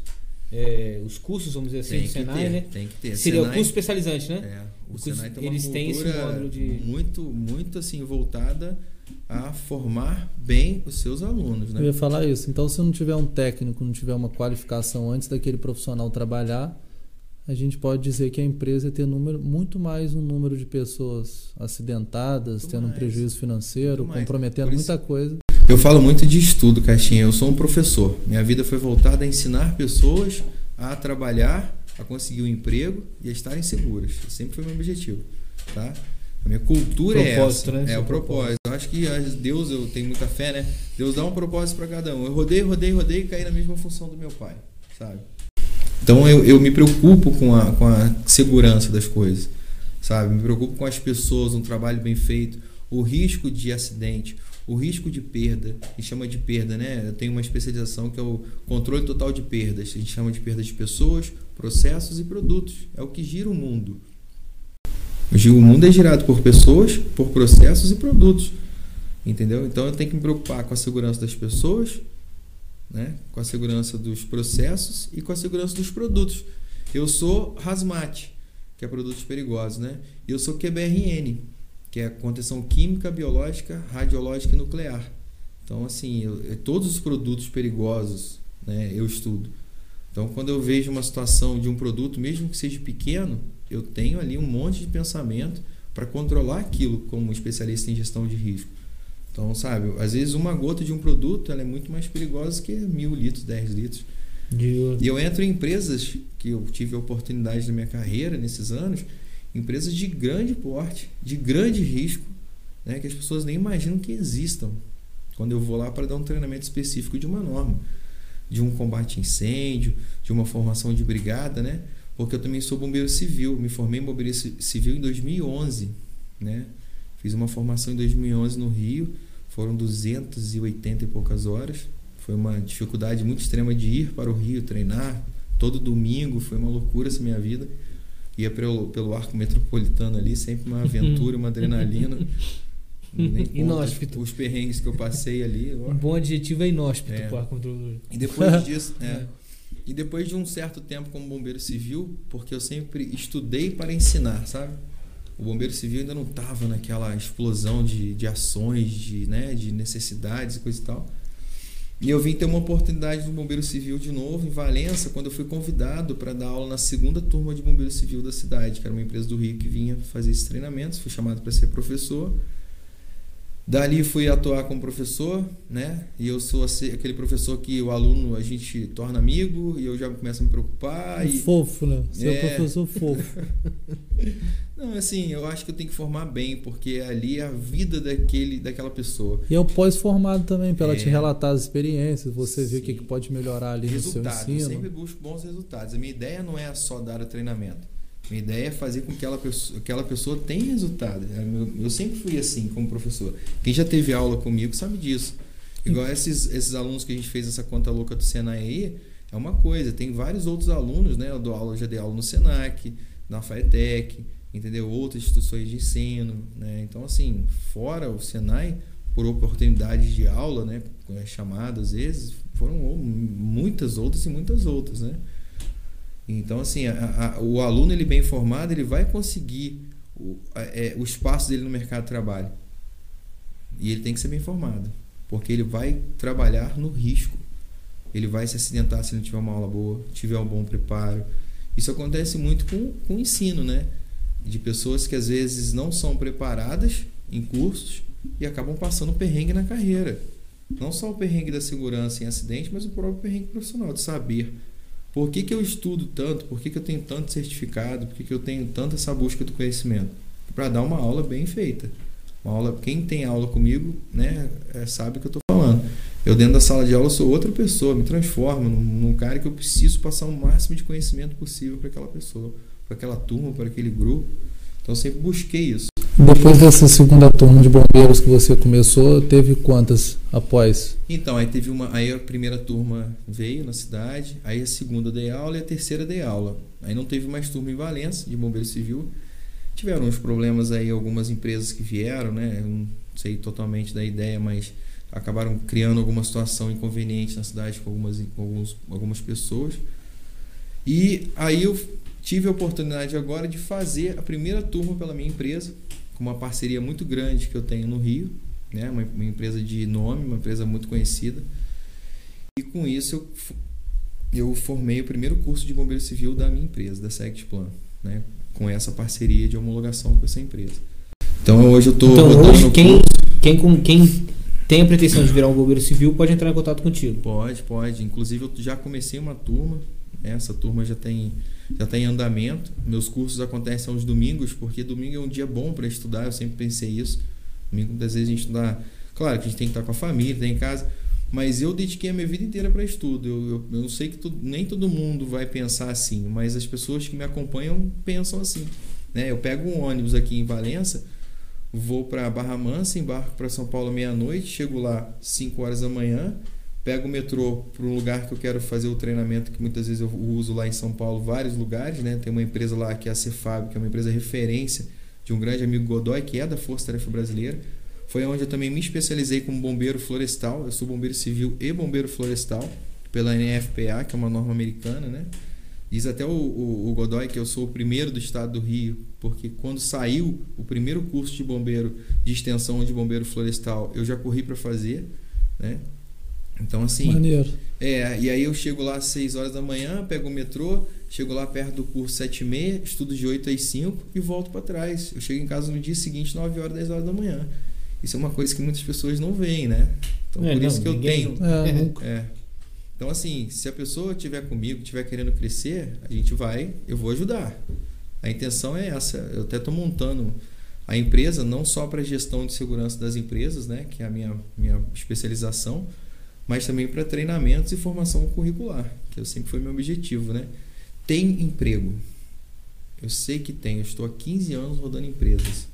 é, os cursos, vamos dizer assim, tem do Senai, ter, né? tem que ter. Seria o Senai- curso especializante, né? É, o, O curso- Senai tem uma eles têm esse cultura módulo de- muito, muito assim voltada a formar bem os seus alunos, Eu né? ia falar isso. Então, se não tiver um técnico, não tiver uma qualificação antes daquele profissional trabalhar, a gente pode dizer que a empresa ia ter número, muito mais um número de pessoas acidentadas, Muito tendo um mais. prejuízo financeiro, Muito comprometendo isso- muita coisa. Eu falo muito de estudo, Caixinha. Eu sou um professor. Minha vida foi voltada a ensinar pessoas a trabalhar, a conseguir um emprego e a estarem seguras. Esse sempre foi meu objetivo, tá? A minha cultura é Propósito, essa. né? É o propósito. Eu acho que as- Deus, eu tenho muita fé, né? Deus dá um propósito para cada um. Eu rodei, rodei, rodei e caí na mesma função do meu pai, sabe? Então eu, eu me preocupo com a, com a segurança das coisas, sabe? Me preocupo com as pessoas, um trabalho bem feito, o risco de acidente, o risco de perda, a gente chama de perda, né? Eu tenho uma especialização que é o controle total de perdas. A gente chama de perda de pessoas, processos e produtos. É o que gira o mundo. O mundo é girado por pessoas, por processos e produtos. Entendeu? Então eu tenho que me preocupar com a segurança das pessoas, né? com a segurança dos processos e com a segurança dos produtos. Eu sou HAZMAT, que é produtos perigosos, né? E eu sou QBRN, que é contenção química, biológica, radiológica e nuclear. Então, assim, eu- eu- todos os produtos perigosos, né, eu estudo. Então, quando eu vejo uma situação de um produto, mesmo que seja pequeno, eu tenho ali um monte de pensamento para controlar aquilo como especialista em gestão de risco. Então, sabe, às vezes uma gota de um produto ela é muito mais perigosa que mil litros, dez litros. De- E eu entro em empresas que eu tive a oportunidade na minha carreira nesses anos, empresas de grande porte, de grande risco, né, que as pessoas nem imaginam que existam. Quando eu vou lá para dar um treinamento específico de uma norma, de um combate a incêndio, de uma formação de brigada, né? Porque eu também sou bombeiro civil, me formei em bombeiro ci- civil em 2011, né? Fiz uma formação em 2011 no Rio, foram 280 e poucas horas. Foi uma dificuldade muito extrema de ir para o Rio treinar. Todo domingo foi uma loucura essa minha vida. Ia pelo, pelo arco metropolitano ali, sempre uma [LAUGHS] aventura, uma adrenalina. [LAUGHS] Inóspito. Os perrengues que eu passei ali. ó. Um bom adjetivo é inóspito É. pro ar-controlador. E depois [LAUGHS] disso, é, e depois de um certo tempo como bombeiro civil, porque eu sempre estudei para ensinar, sabe? O bombeiro civil ainda não estava naquela explosão de, de ações, de, né, de necessidades e coisa e tal. E eu vim ter uma oportunidade no bombeiro civil de novo em Valença, quando eu fui convidado para dar aula na segunda turma de bombeiro civil da cidade, que era uma empresa do Rio que vinha fazer esses treinamentos. Fui chamado para ser professor. Dali fui atuar como professor, né? E eu sou aquele professor que o aluno a gente torna amigo e eu já começo a me preocupar. E... Fofo, né? Você é, É. professor fofo. [LAUGHS] Não, assim, eu acho que eu tenho que formar bem, porque ali é a vida daquele, daquela pessoa. E é o pós-formado também, para ela É. te relatar as experiências, você ver o que, pode melhorar ali no seu Resultado. Eu ensino. sempre busco bons resultados. A minha ideia não é só dar o treinamento. Minha ideia é fazer com que aquela pessoa, aquela pessoa tenha resultado. É, Eu, eu sempre fui assim como professor. Quem já teve aula comigo sabe disso. Igual esses, esses alunos que a gente fez essa conta louca do Senai aí, é uma coisa. Tem vários outros alunos, né? Eu dou aula, eu já dei aula no Senac, na FAETEC, entendeu? Outras instituições de ensino, né? Então, assim, fora o Senai, por oportunidades de aula, né? as Chamadas, às vezes, foram muitas outras e muitas outras, né? Então, assim, a- a- o aluno ele bem formado, ele vai conseguir o, a- é, o espaço dele no mercado de trabalho. E ele tem que ser bem formado. porque ele vai trabalhar no risco. Ele vai se acidentar se não tiver uma aula boa, tiver um bom preparo. Isso acontece muito com, com o ensino, né? De pessoas que às vezes não são preparadas em cursos e acabam passando perrengue na carreira. Não só o perrengue da segurança em acidente, mas o próprio perrengue profissional, de saber por que, que eu estudo tanto, por que, que eu tenho tanto certificado, por que, que eu tenho tanta essa busca do conhecimento. Para dar uma aula bem feita. Uma aula, quem tem aula comigo, né, é, sabe o que eu estou falando. Eu dentro da sala de aula sou outra pessoa, me transformo num, num cara que eu preciso passar o máximo de conhecimento possível para aquela pessoa, para aquela turma, para aquele grupo. Então eu sempre busquei isso. Depois dessa segunda turma de bombeiros que você começou, teve quantas após? Então, aí teve uma. Aí a primeira turma veio na cidade, aí a segunda dei aula e a terceira dei aula. Aí não teve mais turma em Valença de bombeiro civil. Tiveram uns problemas aí, algumas empresas que vieram, né? Eu não sei totalmente da ideia, mas acabaram criando alguma situação inconveniente na cidade com algumas, com alguns, algumas pessoas. E aí eu tive a oportunidade agora de fazer a primeira turma pela minha empresa, com uma parceria muito grande que eu tenho no Rio, né? uma, uma empresa de nome, uma empresa muito conhecida. E com isso eu, eu formei o primeiro curso de bombeiro civil da minha empresa, da Sectplan, né? com essa parceria de homologação com essa empresa. Então hoje eu estou então, hoje, quem, quem, com, quem tem a pretensão de virar um bombeiro civil pode entrar em contato contigo. Pode, pode. Inclusive eu já comecei uma turma? Essa turma já tem já está em andamento. Meus cursos acontecem aos domingos, porque domingo é um dia bom para estudar, eu sempre pensei isso. Domingo, muitas vezes, a gente dá. Claro que a gente tem que estar com a família, tem em casa, mas eu dediquei a minha vida inteira para estudo. Eu, eu, eu sei que tu, nem todo mundo vai pensar assim, mas as pessoas que me acompanham pensam assim. Né? Eu pego um ônibus aqui em Valença, vou para Barra Mansa, embarco para São Paulo meia-noite, chego lá 5 horas da manhã pego o metrô para um lugar que eu quero fazer o treinamento, que muitas vezes eu uso lá em São Paulo, vários lugares, né? Tem uma empresa lá que é a Cefab, que é uma empresa referência de um grande amigo Godoy, que é da Força Tarefa Brasileira. Foi onde eu também me especializei como bombeiro florestal. Eu sou bombeiro civil e bombeiro florestal pela NFPA, que é uma norma americana, né? Diz até o, o, o, Godoy que eu sou o primeiro do estado do Rio, porque quando saiu o primeiro curso de bombeiro de extensão de bombeiro florestal, eu já corri para fazer, né? Então, assim. Maneiro. É, e aí eu chego lá às 6 horas da manhã, pego o metrô, chego lá perto do curso 7 e meia, estudo de 8 às 5 e volto para trás. Eu chego em casa no dia seguinte, 9 horas, 10 horas da manhã. Isso é uma coisa que muitas pessoas não veem, né? Então, é, por não, isso que eu tenho. É, [LAUGHS] é. Então, assim, se a pessoa estiver comigo, estiver querendo crescer, a gente vai, eu vou ajudar. A intenção é essa. Eu até estou montando a empresa, não só para gestão de segurança das empresas, né? Que é a minha, minha especialização mas também para treinamentos e formação curricular, que eu sempre foi meu objetivo, né? Tem emprego. Eu sei que tem, eu estou há 15 anos rodando empresas.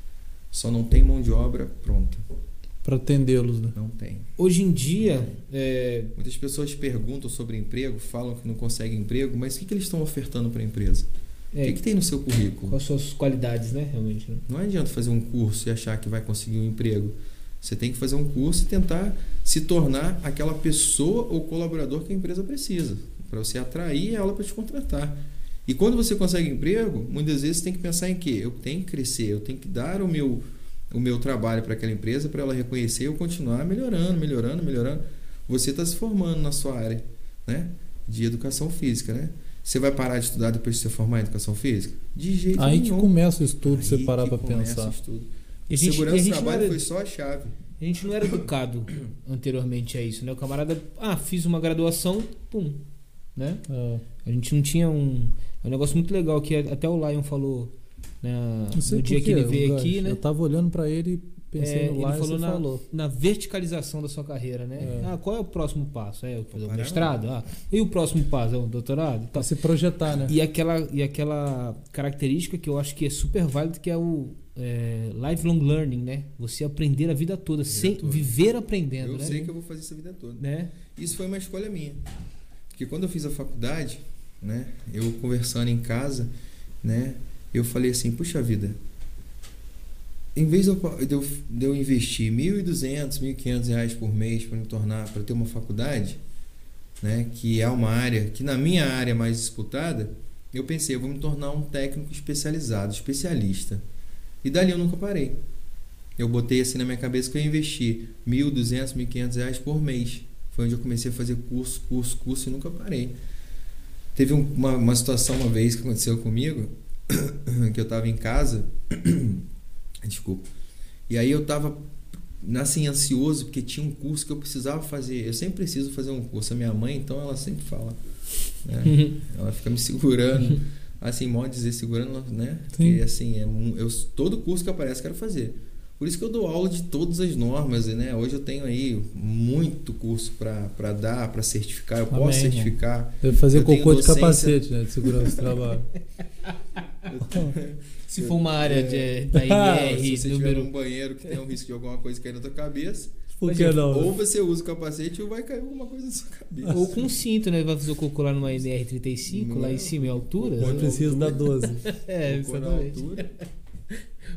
Só não tem mão de obra pronta. Para atendê-los, né? Não tem. Hoje em dia. É... Muitas pessoas perguntam sobre emprego, falam que não conseguem emprego, mas o que, que eles estão ofertando para a empresa? É, o que, que, tem no seu currículo? Quais são as suas qualidades, né? Realmente. Né? Não adianta fazer um curso e achar que vai conseguir um emprego. Você tem que fazer um curso e tentar se tornar aquela pessoa ou colaborador que a empresa precisa, para você atrair ela para te contratar. E quando você consegue emprego, muitas vezes você tem que pensar em quê? Eu tenho que crescer, eu tenho que dar o meu, o meu trabalho para aquela empresa para ela reconhecer e eu continuar melhorando, melhorando, melhorando. Você está se formando na sua área né? de educação física, né? Você vai parar de estudar depois de se formar em educação física? De jeito Aí nenhum. Aí que começa o estudo, Aí você parar para pensar. O estudo. E a gente, Segurança do trabalho era, foi só a chave. A gente não era educado [COUGHS] anteriormente a isso, né? O camarada, ah, fiz uma graduação, pum, né? É. A gente não tinha um, é um negócio muito legal que até o Lion falou né, no dia que ele veio aqui, né? Eu tava olhando para ele pensei é, no Lion, ele falou na, falou na verticalização da sua carreira, né? É. Ah, qual é o próximo passo? É fazer o mestrado? Ah, e o próximo passo é o doutorado? Tá. Se projetar, né? E aquela e aquela característica que eu acho que é super válida que é o é, lifelong learning, né? Você aprender a vida toda, vida sem toda. viver aprendendo. Eu né? sei que eu vou fazer isso a vida toda. Né? Isso foi uma escolha minha. Porque quando eu fiz a faculdade, né? Eu conversando em casa, né? Eu falei assim, puxa vida, em vez de eu, de eu investir R$ 1.200, 1.500 reais por mês para me tornar, para ter uma faculdade, né? Que é uma área, que na minha área mais disputada, eu pensei, eu vou me tornar um técnico especializado, especialista. E dali eu nunca parei. eu botei assim na minha cabeça que eu investir 1.200, 1.500 reais por mês. Foi onde eu comecei a fazer curso, curso, curso e nunca parei. Teve um, uma, uma situação uma vez que aconteceu comigo, [COUGHS] que eu estava em casa, [COUGHS] desculpa, e aí eu estava assim ansioso porque tinha um curso que eu precisava fazer. Eu sempre preciso fazer um curso. A minha mãe, então, ela sempre fala, né? [LAUGHS] ela fica me segurando, assim, modo dizer, segurando, né? Sim. Porque assim, é, um- eu todo curso que aparece eu quero fazer. Por isso que eu dou aula de todas as normas, né? Hoje eu tenho aí muito curso para dar, para certificar. Eu Amém, posso certificar. Deve fazer Eu cocô de docência. capacete, né? De segurança do trabalho. [LAUGHS] [LAUGHS] Se for uma área de, da Ah, [LAUGHS] Se você tiver número. num banheiro que tem um risco de alguma coisa cair na tua cabeça, Por que não? ou você usa o capacete ou vai cair alguma coisa na sua cabeça. Ou com cinto, né? Vai fazer o cocô lá numa NR35, lá em cima, em altura. Não precisa da 12. [LAUGHS] É, Cocô na exatamente. altura. [LAUGHS]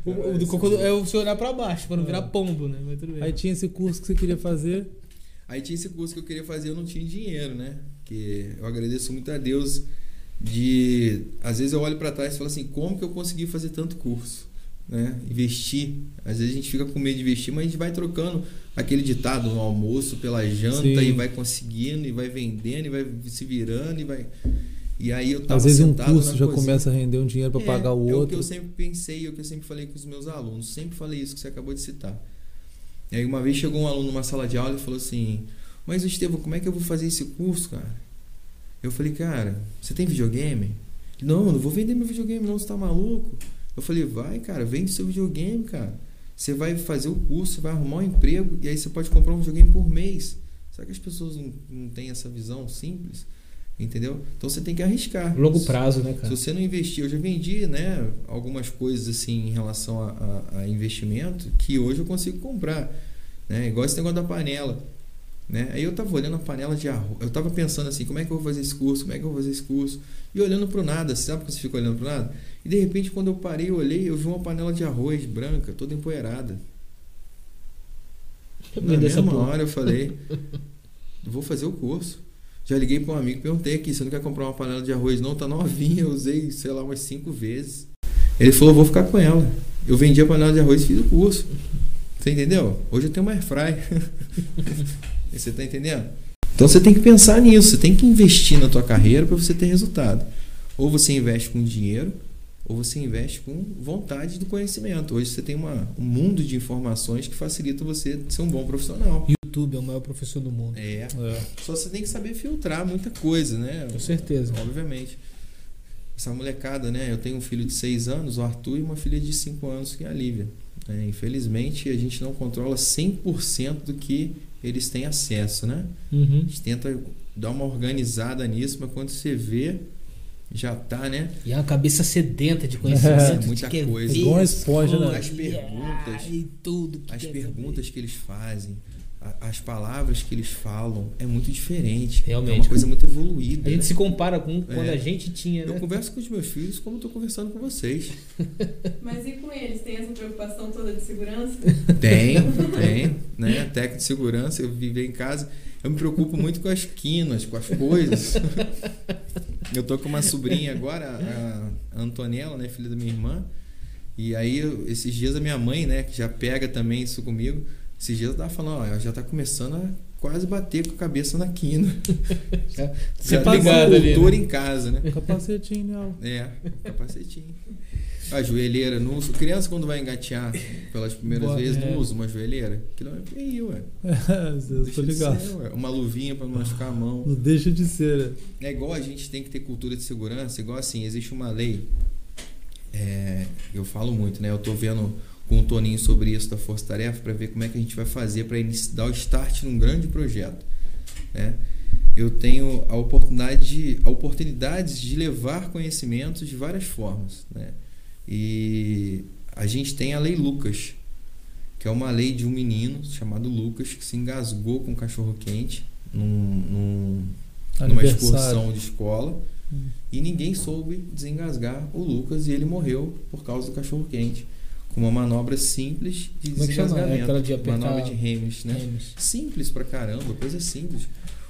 O, o do cocô é você olhar pra baixo, pra não virar pombo, né? Mas tudo bem. Aí tinha esse curso que você queria fazer. Aí tinha esse curso que eu queria fazer, eu não tinha dinheiro, né? Que eu agradeço muito a Deus de às vezes eu olho para trás e falo assim, como que eu consegui fazer tanto curso, né? Investir. Às vezes a gente fica com medo de investir, mas a gente vai trocando aquele ditado no almoço pela janta Sim. e vai conseguindo e vai vendendo e vai se virando e vai e aí eu tava Às vezes um curso já cozinha. começa a render um dinheiro para É, pagar o É o que outro. eu sempre pensei, é o que eu sempre falei com os meus alunos. Sempre falei isso que você acabou de citar. E aí uma vez chegou um aluno numa sala de aula e falou assim: Mas Estevão, como é que eu vou fazer esse curso, cara? Eu falei, cara, você tem videogame? Não, não vou vender meu videogame, não, você tá maluco? Eu falei, vai, cara, vende seu videogame, cara. Você vai fazer o curso, você vai arrumar um emprego e aí você pode comprar um videogame por mês. Será que as pessoas não, não têm essa visão simples? Entendeu? Então você tem que arriscar. Longo prazo, né, Se cara? você não investir, eu já vendi, né, algumas coisas assim em relação a, a- a investimento que hoje eu consigo comprar, né? Igual esse negócio da panela, né? Aí eu tava olhando a panela de arroz, eu tava pensando assim, como é que eu vou fazer esse curso? Como é que eu vou fazer esse curso? E olhando pro nada, sabe que você fica olhando pro nada? E de repente quando eu parei, e olhei, eu vi uma panela de arroz branca, toda empoeirada. Na Vender essa mesma porra. hora eu falei, [LAUGHS] vou fazer o curso. Já liguei para um amigo, perguntei aqui, você não quer comprar uma panela de arroz não? Tá novinha, eu usei, sei lá, umas cinco vezes. Ele falou, vou ficar com ela. Eu vendi a panela de arroz e fiz o curso. Você entendeu? Hoje eu tenho uma airfry. [LAUGHS] você tá entendendo? Então você tem que pensar nisso, você tem que investir na tua carreira para você ter resultado. Ou você investe com dinheiro, ou você investe com vontade do conhecimento. Hoje você tem uma, um mundo de informações que facilita você ser um bom profissional. YouTube é o maior professor do mundo. É, É. só você tem que saber filtrar muita coisa, né? Com certeza. Obviamente. Essa molecada, né? Eu tenho um filho de 6 anos, o Arthur, e uma filha de 5 anos, que é a Lívia. né? infelizmente, a gente não controla 100% do que eles têm acesso, né? Uhum. A gente tenta dar uma organizada nisso, mas quando você vê, já tá, né? E é uma cabeça sedenta de conhecimento. É, de muita quer coisa. ver Igual esponja, né? coisas, As perguntas. E tudo que As perguntas que eles fazem, as palavras que eles falam, é muito diferente. Realmente. É uma coisa muito evoluída. A gente né? se compara com quando É. a gente tinha, Eu né? converso com os meus filhos como eu tô conversando com vocês. [LAUGHS] Mas e com eles? Tem essa preocupação toda de segurança? Tenho, [LAUGHS] tenho, né? Técnico de segurança, eu viver em casa. Eu me preocupo muito com as quinas, com as coisas. [LAUGHS] Eu tô com uma sobrinha agora, a Antonella, né, filha da minha irmã. E aí, eu- esses dias a minha mãe, né, que já pega também isso comigo, esses dias ela tava falando, ó, ela já tá começando a quase bater com a cabeça na quina. [LAUGHS] Já, Já já tem uma ligado ali. cultura né? em casa, né? Capacetinho nela. É, capacetinho. A joelheira, não usa. Criança quando vai engatear pelas primeiras Boa, vezes, é. não usa uma joelheira? Aquilo é feio, ué. [LAUGHS] eu Deixa tô de ligado. ser, ué. Uma luvinha pra não machucar a mão. Não deixa de ser. né? É igual a gente tem que ter cultura de segurança, igual assim, existe uma lei. é, eu falo muito, né? Eu tô vendo com o Toninho sobre isso da Força Tarefa para ver como é que a gente vai fazer para dar o start num grande projeto, né? Eu tenho a oportunidade de, a oportunidades de levar conhecimentos de várias formas, né? E a gente tem a lei Lucas, que é uma lei de um menino chamado Lucas que se engasgou com um cachorro quente num, num numa excursão de escola Hum. e ninguém soube desengasgar o Lucas e ele morreu por causa do cachorro quente com uma manobra simples de Como é? É desengasgamento aquela de apertar- manobra de Heimlich, né Remes. simples pra caramba coisa simples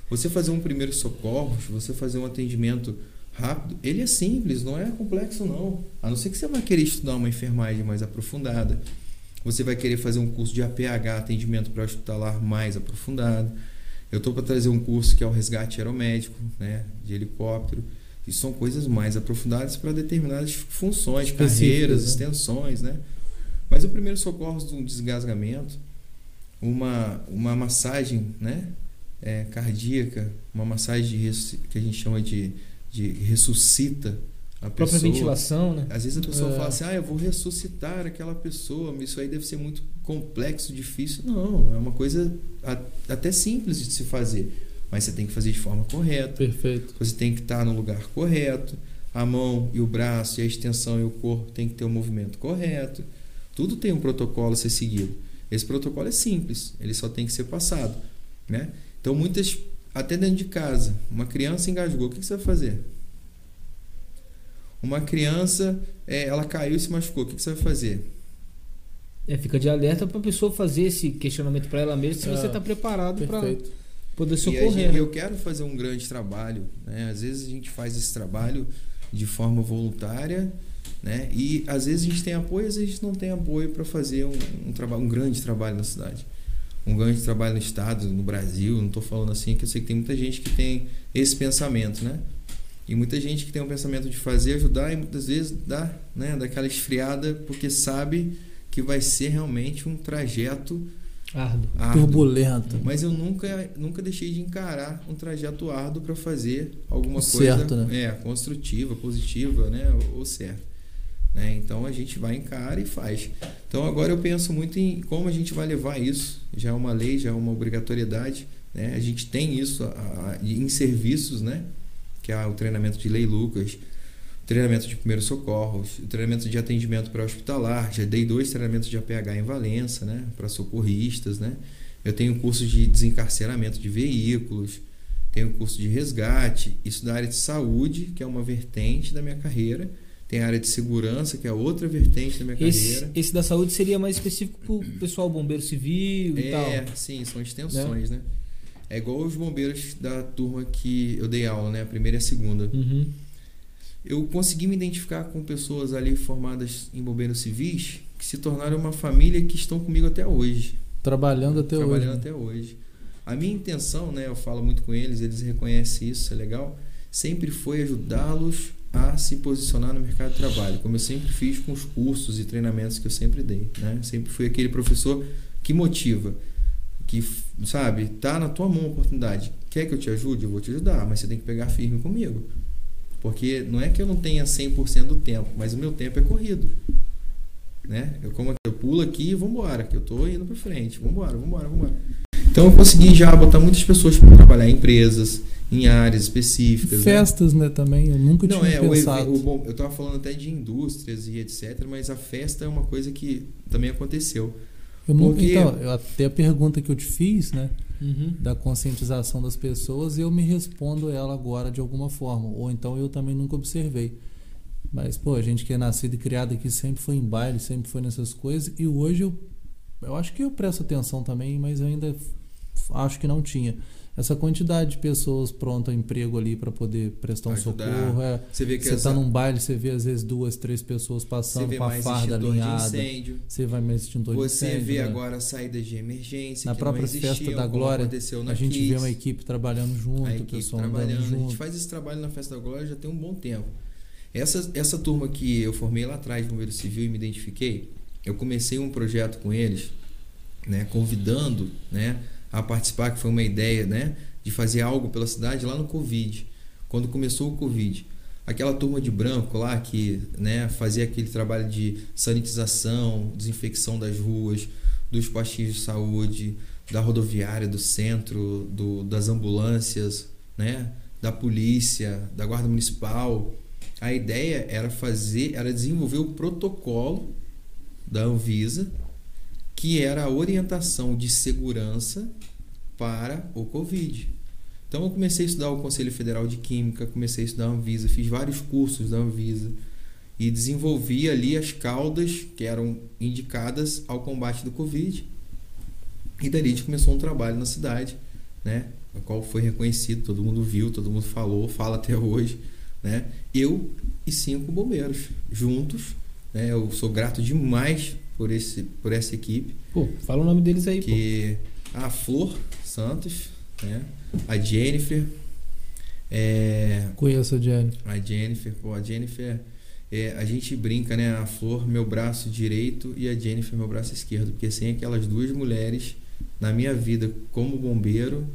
você fazer um primeiro socorro você fazer um atendimento rápido ele é simples não é complexo não a não ser que você vai querer estudar uma enfermagem mais aprofundada Você vai querer fazer um curso de APH, atendimento para hospitalar mais aprofundado. Eu estou para trazer um curso que é o resgate aeromédico, né, de helicóptero. E são coisas mais aprofundadas para determinadas funções, carreiras, né? extensões, né? Mas o primeiro socorro de um desgasgamento, uma, uma massagem, né, é, cardíaca, uma massagem de que a gente chama de, de ressuscita a A própria pessoa. ventilação, né? Às vezes a pessoa É. fala assim, ah, eu vou ressuscitar aquela pessoa, isso aí deve ser muito complexo, difícil. Não, é uma coisa a- até simples de se fazer, mas você tem que fazer de forma correta, Perfeito. você tem que estar no lugar correto, a mão e o braço e a extensão e o corpo tem que ter o movimento correto. Tudo tem um protocolo a ser seguido. Esse protocolo é simples, ele só tem que ser passado, né? Então muitas até dentro de casa, uma criança engasgou, o que você vai fazer? Uma criança, é, ela caiu e se machucou, o que você vai fazer? É, fica de alerta pra pessoa fazer esse questionamento pra ela mesma se É, você tá preparado pra Perfeito. poder E a socorrer. gente- né? eu quero fazer um grande trabalho, né? Às vezes a gente faz esse trabalho de forma voluntária, né? E às vezes a gente tem apoio, às vezes a gente não tem apoio para fazer um, um trabalho, um grande trabalho na cidade, um grande trabalho no estado, no Brasil. Não estou falando assim, que eu sei que tem muita gente que tem esse pensamento, né? E muita gente que tem um pensamento de fazer, ajudar e muitas vezes dá, né, daquela esfriada porque sabe que vai ser realmente um trajeto Árduo. árduo. Turbulento. Mas eu nunca, nunca deixei de encarar um trajeto árduo para fazer alguma Certo, coisa né? é, construtiva, positiva, né? Ou, ou certo. Né? Então a gente vai encarar e faz. Então agora eu penso muito em como a gente vai levar isso. Já é uma lei, já é uma obrigatoriedade. Né? A gente tem isso a- a- em serviços, né? que é o treinamento de Lei Lucas, treinamento de primeiros socorros, treinamento de atendimento para hospitalar. Já dei dois treinamentos de APH em Valença, né? para socorristas. Né? Eu tenho curso de desencarceramento de veículos, tenho curso de resgate, isso da área de saúde, que é uma vertente da minha carreira. Tem a área de segurança, que é outra vertente da minha Esse, carreira. esse da saúde seria mais específico pro pessoal bombeiro civil e É, tal. sim, são extensões, né? É igual os bombeiros da turma que eu dei aula, né? A primeira e a segunda. Uhum. Eu consegui me identificar com pessoas ali formadas em bombeiros civis que se tornaram uma família que estão comigo até hoje. Trabalhando até trabalhando hoje. até hoje. A minha intenção, né, eu falo muito com eles, eles reconhecem isso, é legal, sempre foi ajudá-los a se posicionar no mercado de trabalho, como eu sempre fiz com os cursos e treinamentos que eu sempre dei, né? Sempre fui aquele professor que motiva, que, sabe, tá na tua mão a oportunidade. Quer que eu te ajude? Eu vou te ajudar, mas você tem que pegar firme comigo. Porque não é que eu não tenha 100% do tempo, mas o meu tempo é corrido. Né? Eu como eu pulo aqui e vambora, que eu tô indo para frente. Vambora, vambora, vambora. Então eu consegui já botar muitas pessoas para trabalhar em empresas, em áreas específicas. né? Festas, né, também. Eu nunca Não, tinha é, o, pensado. ev- o bom, eu tava falando até de indústrias e etc, mas a festa é uma coisa que também aconteceu. Eu nunca, porque- então, eu, até a pergunta que eu te fiz, né, Uhum. da conscientização das pessoas, eu me respondo ela agora de alguma forma. Ou então eu também nunca observei. Mas, pô, a gente que é nascido e criado aqui sempre foi em baile, sempre foi nessas coisas. E hoje eu, eu acho que eu presto atenção também, mas eu ainda acho que não tinha. Essa quantidade de pessoas prontas a emprego ali para poder prestar um socorro. É, Você vê que você essa, tá num baile, você vê às vezes duas, três pessoas você passando com a farda alinhada. Você vai mais extintor de Você incêndio, vê né? agora saídas de emergência Na própria existiam, festa da Glória, A gente vê uma equipe trabalhando junto, a equipe pessoal trabalhando. andando A gente junto. faz esse trabalho na Festa da Glória já tem um bom tempo. Essa, essa turma que eu formei lá atrás no Bombeiro Civil e me identifiquei, eu comecei um projeto com eles, né, convidando né, a participar, que foi uma ideia né, de fazer algo pela cidade lá no Covid, quando começou o Covid. Aquela turma de branco lá que né, fazia aquele trabalho de sanitização, desinfecção das ruas, dos postinhos de saúde, da rodoviária, do centro, do, das ambulâncias, né, da polícia, da guarda municipal. A ideia era fazer, era desenvolver o protocolo da Anvisa, que era a orientação de segurança para o Covid. Então eu comecei a estudar o Conselho Federal de Química, comecei a estudar a Anvisa, fiz vários cursos da Anvisa e desenvolvi ali as caudas que eram indicadas ao combate do Covid. E dali a gente começou um trabalho na cidade, né? O qual foi reconhecido, todo mundo viu, todo mundo falou, fala até hoje, né? Eu e cinco bombeiros juntos, né? Eu sou grato demais por, esse, por essa equipe. Pô, fala o nome deles aí, que a Flor Santos, né? A Jennifer. É, Conheço a Jennifer. a Jennifer, pô, a Jennifer. é, a gente brinca, né? A Flor, meu braço direito, e a Jennifer, meu braço esquerdo. Porque sem aquelas duas mulheres na minha vida como bombeiro,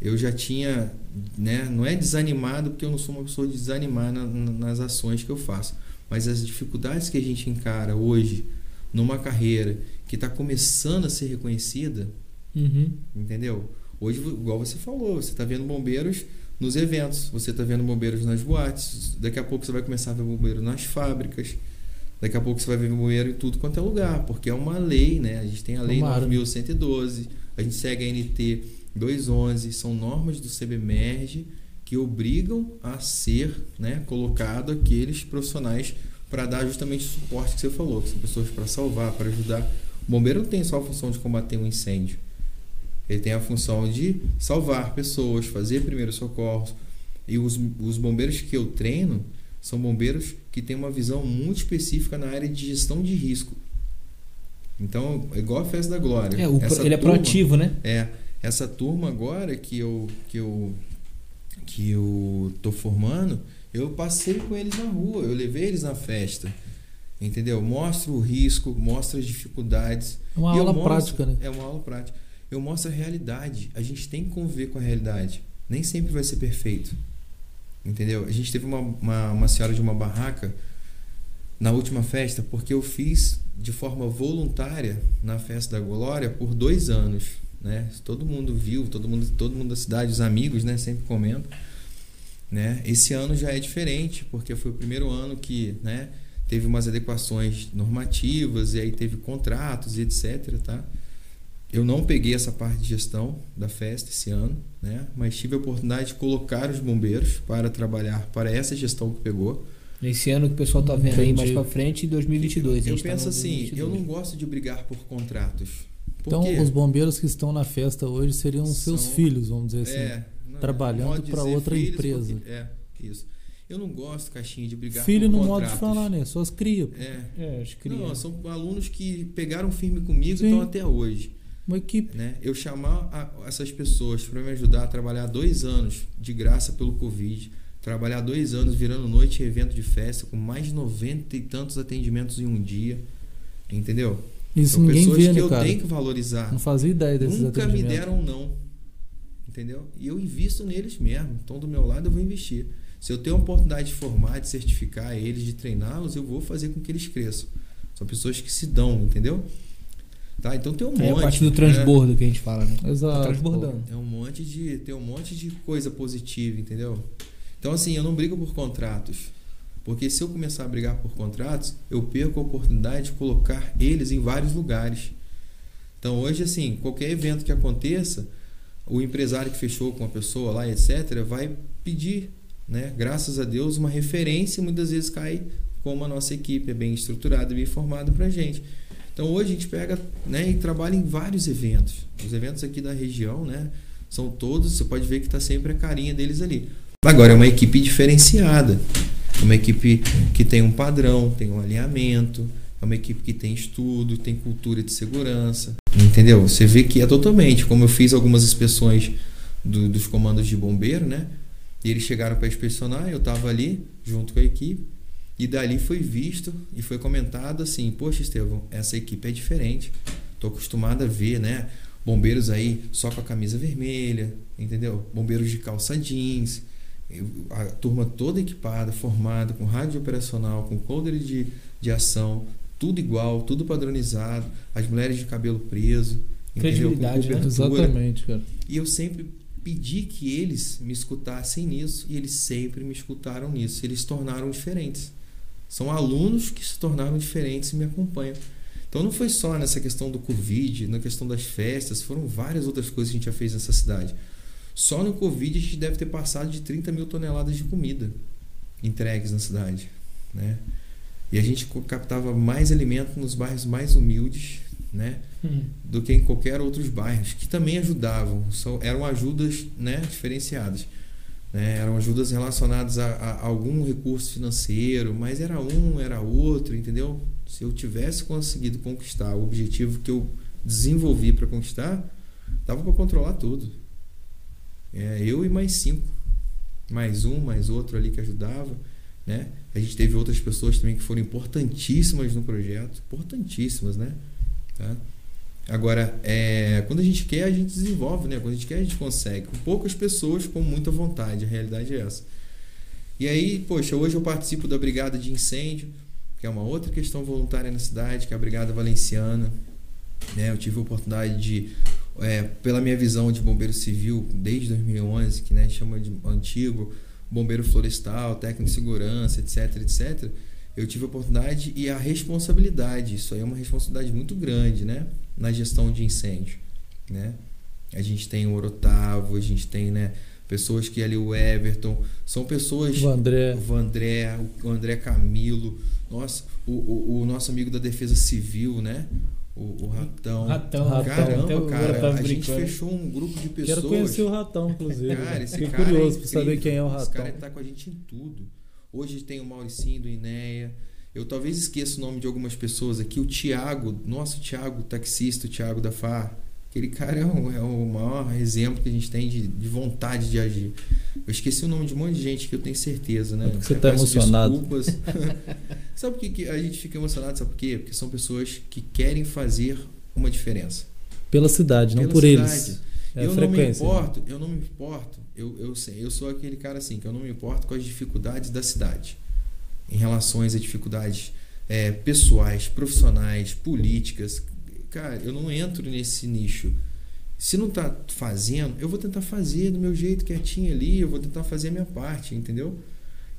eu já tinha, né? Não é desanimado, porque eu não sou uma pessoa de desanimar na- na- nas ações que eu faço. Mas as dificuldades que a gente encara hoje numa carreira que está começando a ser reconhecida. Uhum. Entendeu? Hoje, igual você falou, você está vendo bombeiros nos eventos, você está vendo bombeiros nas boates, daqui a pouco você vai começar a ver bombeiro nas fábricas, daqui a pouco você vai ver bombeiro em tudo quanto é lugar, porque é uma lei, né? A gente tem a lei Tomara. 9112, a gente segue a NT 211, são normas do CBMERG que obrigam a ser né, colocado aqueles profissionais para dar justamente o suporte que você falou, que são pessoas para salvar, para ajudar. O bombeiro não tem só a função de combater um incêndio. Ele tem a função de salvar pessoas, fazer primeiros socorros. E os, os bombeiros que eu treino são bombeiros que têm uma visão muito específica na área de gestão de risco. Então, é igual a Festa da Glória. É, o ele é turma- proativo, né? é, essa turma agora que eu que eu que eu tô formando, eu passei com eles na rua, eu levei eles na festa. Entendeu? Mostro o risco, mostro as dificuldades. É uma E aula mostro- prática, né? É uma aula prática. Eu mostro a realidade. A gente tem que conviver com a realidade. Nem sempre vai ser perfeito. Entendeu? A gente teve uma, uma, uma senhora de uma barraca na última festa porque eu fiz de forma voluntária na festa da Glória por dois anos. Né? Todo mundo viu, todo mundo, todo mundo da cidade, os amigos, né? Sempre comentam. Né? Esse ano já é diferente, porque foi o primeiro ano que né, teve umas adequações normativas e aí teve contratos e etc. Tá? Eu não peguei essa parte de gestão da festa esse ano, né? mas tive a oportunidade de colocar os bombeiros para trabalhar para essa gestão que pegou. Esse ano que o pessoal tá vendo aí Entendi. mais pra frente, 2022. a eu gente tá penso no assim, 2022. eu não gosto de brigar por contratos. Por Então, quê? os bombeiros que estão na festa hoje seriam os seus São- filhos, vamos dizer assim. É, trabalhando dizer outra filhos, empresa. porque- é, isso. Eu não gosto, Caixinha, de brigar Filho por no modo de falar, né? Suas crias. pô. É. É, acho que Não, são alunos que pegaram firme comigo e estão até hoje. Uma equipe. né? Eu chamar a- essas pessoas para me ajudar a trabalhar dois anos de graça pelo Covid, trabalhar dois anos virando noite e evento de festa, com mais de 90 e tantos atendimentos em um dia, entendeu? Isso São ninguém pessoas vê, que né, eu cara? tenho que valorizar. Não fazia ideia desses Nunca me deram um não, entendeu? E eu invisto neles mesmo. Estão do meu lado, eu vou investir. Se eu tenho a oportunidade de formar, de certificar eles, de treiná-los, eu vou fazer com que eles cresçam. São pessoas que se dão, entendeu? Tá? Então tem um É monte. a parte do né? transbordo que a gente fala, né? Exato. Tá transbordando. É um monte de tem um monte de coisa positiva, entendeu? Então assim, eu não brigo por contratos, porque se eu começar a brigar por contratos, eu perco a oportunidade de colocar eles em vários lugares. Então hoje assim, qualquer evento que aconteça, o empresário que fechou com a pessoa lá, etc, vai pedir, né? Graças a Deus, uma referência e muitas vezes cai como a nossa equipe é bem estruturada, bem formada pra gente. Então hoje a gente pega né, e trabalha em vários eventos. Os eventos aqui da região, né? São todos, você pode ver que está sempre a carinha deles ali. Agora é uma equipe diferenciada. É uma equipe que tem um padrão, tem um alinhamento, é uma equipe que tem estudo, tem cultura de segurança. Entendeu? Você vê que é totalmente, como eu fiz algumas inspeções do- dos comandos de bombeiro, né? E eles chegaram para inspecionar, eu estava ali junto com a equipe. E dali foi visto e foi comentado assim: Poxa, Estevão, essa equipe é diferente. Tô acostumado a ver, né? Bombeiros aí só com a camisa vermelha, entendeu? Bombeiros de calça jeans, a turma toda equipada, formada, com rádio operacional, com coldre de, de ação, tudo igual, tudo padronizado, as mulheres de cabelo preso, Credibilidade, né? Exatamente, cara. E eu sempre pedi que eles me escutassem nisso e eles sempre me escutaram nisso. Eles se tornaram diferentes. São alunos que se tornaram diferentes e me acompanham. Então não foi só nessa questão do Covid, na questão das festas, foram várias outras coisas que a gente já fez nessa cidade. Só no Covid a gente deve ter passado de 30 mil toneladas de comida entregues na cidade. Né? E a gente captava mais alimento nos bairros mais humildes, né? Hum. do que em qualquer outros bairros, que também ajudavam. São, eram ajudas né, diferenciadas. Né? Eram ajudas relacionadas a, a algum recurso financeiro, mas era um, era outro, entendeu? Se eu tivesse conseguido conquistar o objetivo que eu desenvolvi para conquistar, dava para controlar tudo. É, eu e mais cinco. Mais um, mais outro ali que ajudava. Né? A gente teve outras pessoas também que foram importantíssimas no projeto. Importantíssimas, né? Tá? Agora, é, quando a gente quer, a gente desenvolve, né? Quando a gente quer, a gente consegue. Com poucas pessoas, com muita vontade. A realidade é essa. E aí, poxa, hoje eu participo da Brigada de Incêndio, que é uma outra questão voluntária na cidade, que é a Brigada Valenciana. Né? Eu tive a oportunidade de, é, pela minha visão de bombeiro civil, desde 2011, que né, chama de antigo, bombeiro florestal, técnico de segurança, etc, etc. Eu tive a oportunidade e a responsabilidade, isso aí é uma responsabilidade muito grande, né? Na gestão de incêndio, né? A gente tem o Orotavo, a gente tem, né? Pessoas que ali, o Everton, são pessoas... O André. O André, o André Camilo, nossa, o, o, o nosso amigo da Defesa Civil, né? O, o Ratão. Ratão, Caramba, Ratão, cara. A gente fechou um grupo de pessoas. Quero conhecer o Ratão, inclusive. Cara, esse Fiquei cara curioso é para saber quem é o Esse Ratão. cara tá com a gente em tudo. Hoje tem o Mauricinho do Ineia. Eu talvez esqueça o nome de algumas pessoas aqui. O Tiago, nosso Tiago, taxista, o Tiago da FAR. Aquele cara é o, é o maior exemplo que a gente tem de, de vontade de agir. Eu esqueci o nome de um monte de gente que eu tenho certeza, né? É você tá Peço emocionado. Desculpas. [LAUGHS] sabe por que, a gente fica emocionado? Sabe por quê? Porque são pessoas que querem fazer uma diferença. Pela cidade, não Pela por cidade. eles. É a eu não me importo, eu não me importo. Eu, eu, sei, eu sou aquele cara assim, que eu não me importo com as dificuldades da cidade. Em relações a dificuldades é, pessoais, profissionais, políticas. Cara, eu não entro nesse nicho. Se não tá fazendo, eu vou tentar fazer do meu jeito quietinho ali, eu vou tentar fazer a minha parte, entendeu?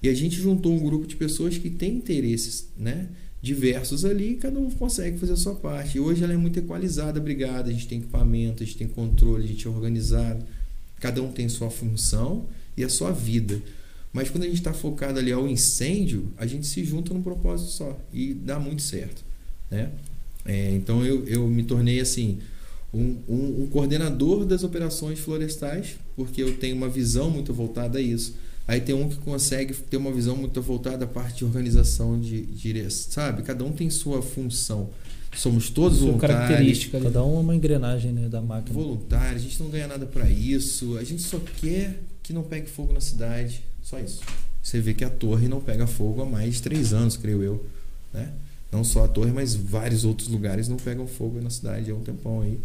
E a gente juntou um grupo de pessoas que tem interesses, né? Diversos ali, e cada um consegue fazer a sua parte. E hoje ela é muito equalizada, a brigada, a gente tem equipamento, a gente tem controle, a gente é organizado. Cada um tem sua função e a sua vida. Mas quando a gente está focado ali ao incêndio, a gente se junta num propósito só e dá muito certo, né? É, então eu, eu me tornei assim um, um, um coordenador das operações florestais, porque eu tenho uma visão muito voltada a isso. Aí tem um que consegue ter uma visão muito voltada à parte de organização de, de sabe? Cada um tem sua função. Somos todos Sua voluntários. característica. Cada um é uma engrenagem né, da máquina. Voluntário, a gente não ganha nada para isso. A gente só quer que não pegue fogo na cidade. Só isso. Você vê que a torre não pega fogo há mais de três anos, creio eu. Né? Não só a torre, mas vários outros lugares não pegam fogo na cidade há um tempão aí.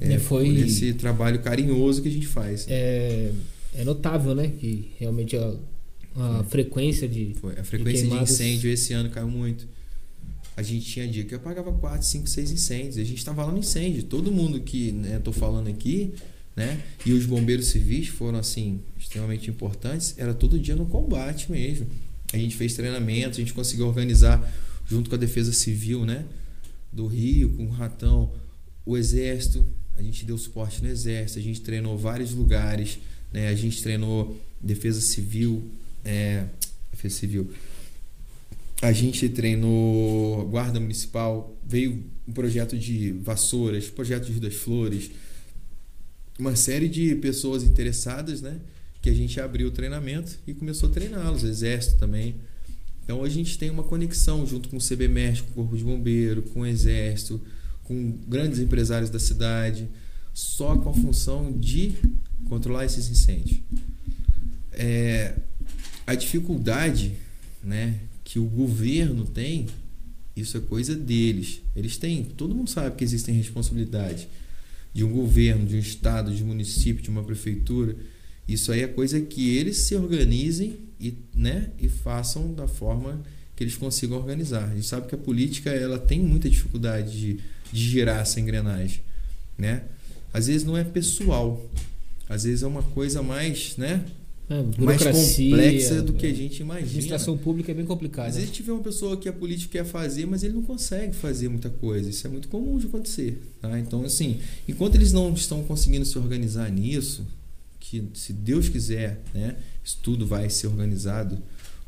É, E foi- esse trabalho carinhoso que a gente faz. É, é notável, né? Que realmente a, a frequência de. Foi. A frequência de queimadas- incêndio esse ano caiu muito. A gente tinha dia que apagava 4, 5, 6 incêndios. A gente estava lá no incêndio. Todo mundo que né, tô falando aqui, né? E os bombeiros civis foram assim extremamente importantes. Era todo dia no combate mesmo. A gente fez treinamento, a gente conseguiu organizar junto com a Defesa Civil, né? Do Rio, com o Ratão, o Exército. A gente deu suporte no Exército, a gente treinou vários lugares, né? A gente treinou Defesa Civil, é, Defesa Civil. A gente treinou Guarda Municipal, veio um projeto de vassouras, projeto de Rio das Flores, uma série de pessoas interessadas, né? Que a gente abriu o treinamento e começou a treiná-los, Exército também. Então a gente tem uma conexão junto com o CBMER, com o Corpo de Bombeiro, com o Exército, com grandes empresários da cidade, só com a função de controlar esses incêndios. É, a dificuldade né, que o governo tem, isso é coisa deles. Eles têm, todo mundo sabe que existem responsabilidades de um governo, de um estado, de um município, de uma prefeitura. Isso aí é coisa que eles se organizem e, né, e façam da forma que eles consigam organizar. A gente sabe que a política ela tem muita dificuldade de, de girar essa engrenagem, né? Às vezes não é pessoal, às vezes é uma coisa mais, né, É, mais complexa do que a né? gente imagina. Administração pública é bem Às complicada. vezes tiver uma pessoa que a política quer fazer, mas ele não consegue fazer muita coisa. Isso é muito comum de acontecer. Tá? Então, assim, enquanto eles não estão conseguindo se organizar nisso, que se Deus quiser, né, isso tudo vai ser organizado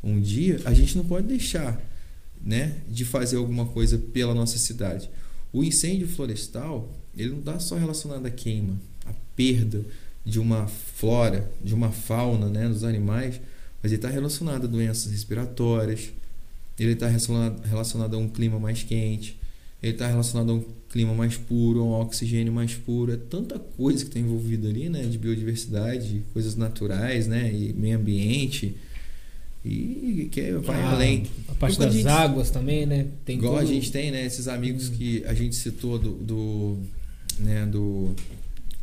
um dia, a gente não pode deixar né, de fazer alguma coisa pela nossa cidade. O incêndio florestal, ele não está só relacionado à queima, à perda de uma flora, de uma fauna, né, dos animais, mas ele está relacionado a doenças respiratórias, ele está relacionado, relacionado a um clima mais quente, ele está relacionado a um clima mais puro, a um oxigênio mais puro. É tanta coisa que está envolvida ali, né? De biodiversidade, coisas naturais, né? E meio ambiente. E que é, vai Ah, além. A parte a das gente- águas também, né? Tem Igual a todo- gente tem, né? Esses amigos Hum. que a gente citou do, do, né, do,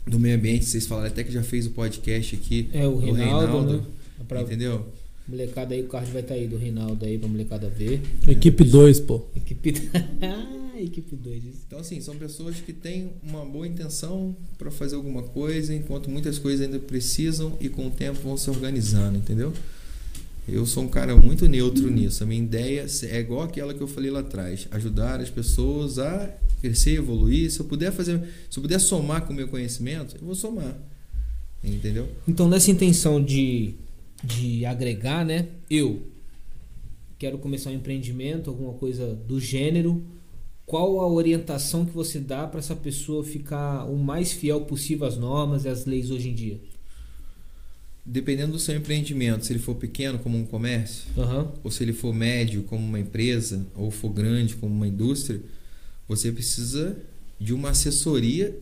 do meio ambiente, vocês falaram até que já fez o podcast aqui. É, o do Reinaldo, né? Entendeu? Molecada aí, o card vai estar aí do Reinaldo aí pra molecada ver. Equipe 2, pô. Equipe. [LAUGHS] Ah, Equipe 2. Então, assim, são pessoas que têm uma boa intenção para fazer alguma coisa, enquanto muitas coisas ainda precisam e com o tempo vão se organizando, entendeu? Eu sou um cara muito neutro nisso. A minha ideia é igual aquela que eu falei lá atrás: ajudar as pessoas a crescer, evoluir. Se eu puder fazer, se eu puder somar com o meu conhecimento, eu vou somar. Entendeu? Então, nessa intenção de, de agregar, né? Eu quero começar um empreendimento, alguma coisa do gênero. Qual a orientação que você dá para essa pessoa ficar o mais fiel possível às normas e às leis hoje em dia? Dependendo do seu empreendimento, se ele for pequeno como um comércio, Aham. ou se ele for médio como uma empresa, ou for grande como uma indústria, você precisa de uma assessoria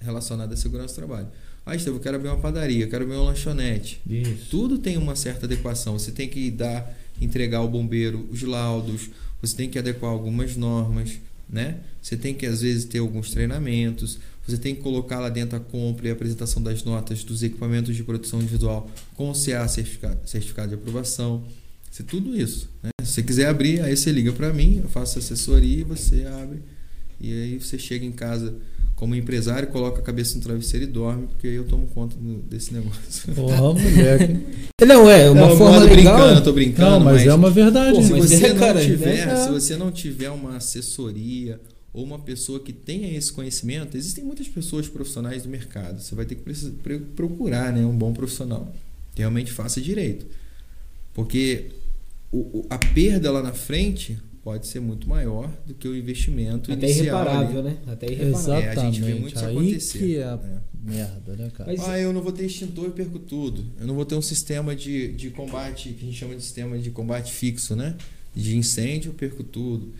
relacionada à segurança do trabalho. Ah, Estevam, eu quero abrir uma padaria, eu quero abrir uma lanchonete. Isso. Tudo tem uma certa adequação. Você tem que dar, entregar ao bombeiro os laudos, você tem que adequar algumas normas, né? Você tem que às vezes ter alguns treinamentos, você tem que colocar lá dentro a compra e a apresentação das notas dos equipamentos de proteção individual com o CA certificado, certificado de aprovação. Isso, tudo isso. Né? Se você quiser abrir, aí você liga para mim, eu faço assessoria e você abre. E aí você chega em casa como empresário, coloca a cabeça no travesseiro e dorme, porque aí eu tomo conta do- desse negócio. Porra, [LAUGHS] moleque. Não, é uma Eu forma legal. brincando, eu tô brincando, Não, mas é uma verdade. Pô, se mas você é, não cara, tiver, né? se você não tiver uma assessoria ou uma pessoa que tenha esse conhecimento, existem muitas pessoas profissionais do mercado. Você vai ter que procurar, né, um bom profissional que realmente faça direito, porque o- a perda lá na frente pode ser muito maior do que o investimento Até inicial. irreparável, ali. né? Até irreparável. Exato. É, a gente vê muito Exatamente, isso aí acontecer. que é a- É. Merda, né, cara? Mas- Ah, eu não vou ter extintor e perco tudo. Eu não vou ter um sistema de, de combate, que a gente chama de sistema de combate fixo, né? De incêndio, eu perco tudo.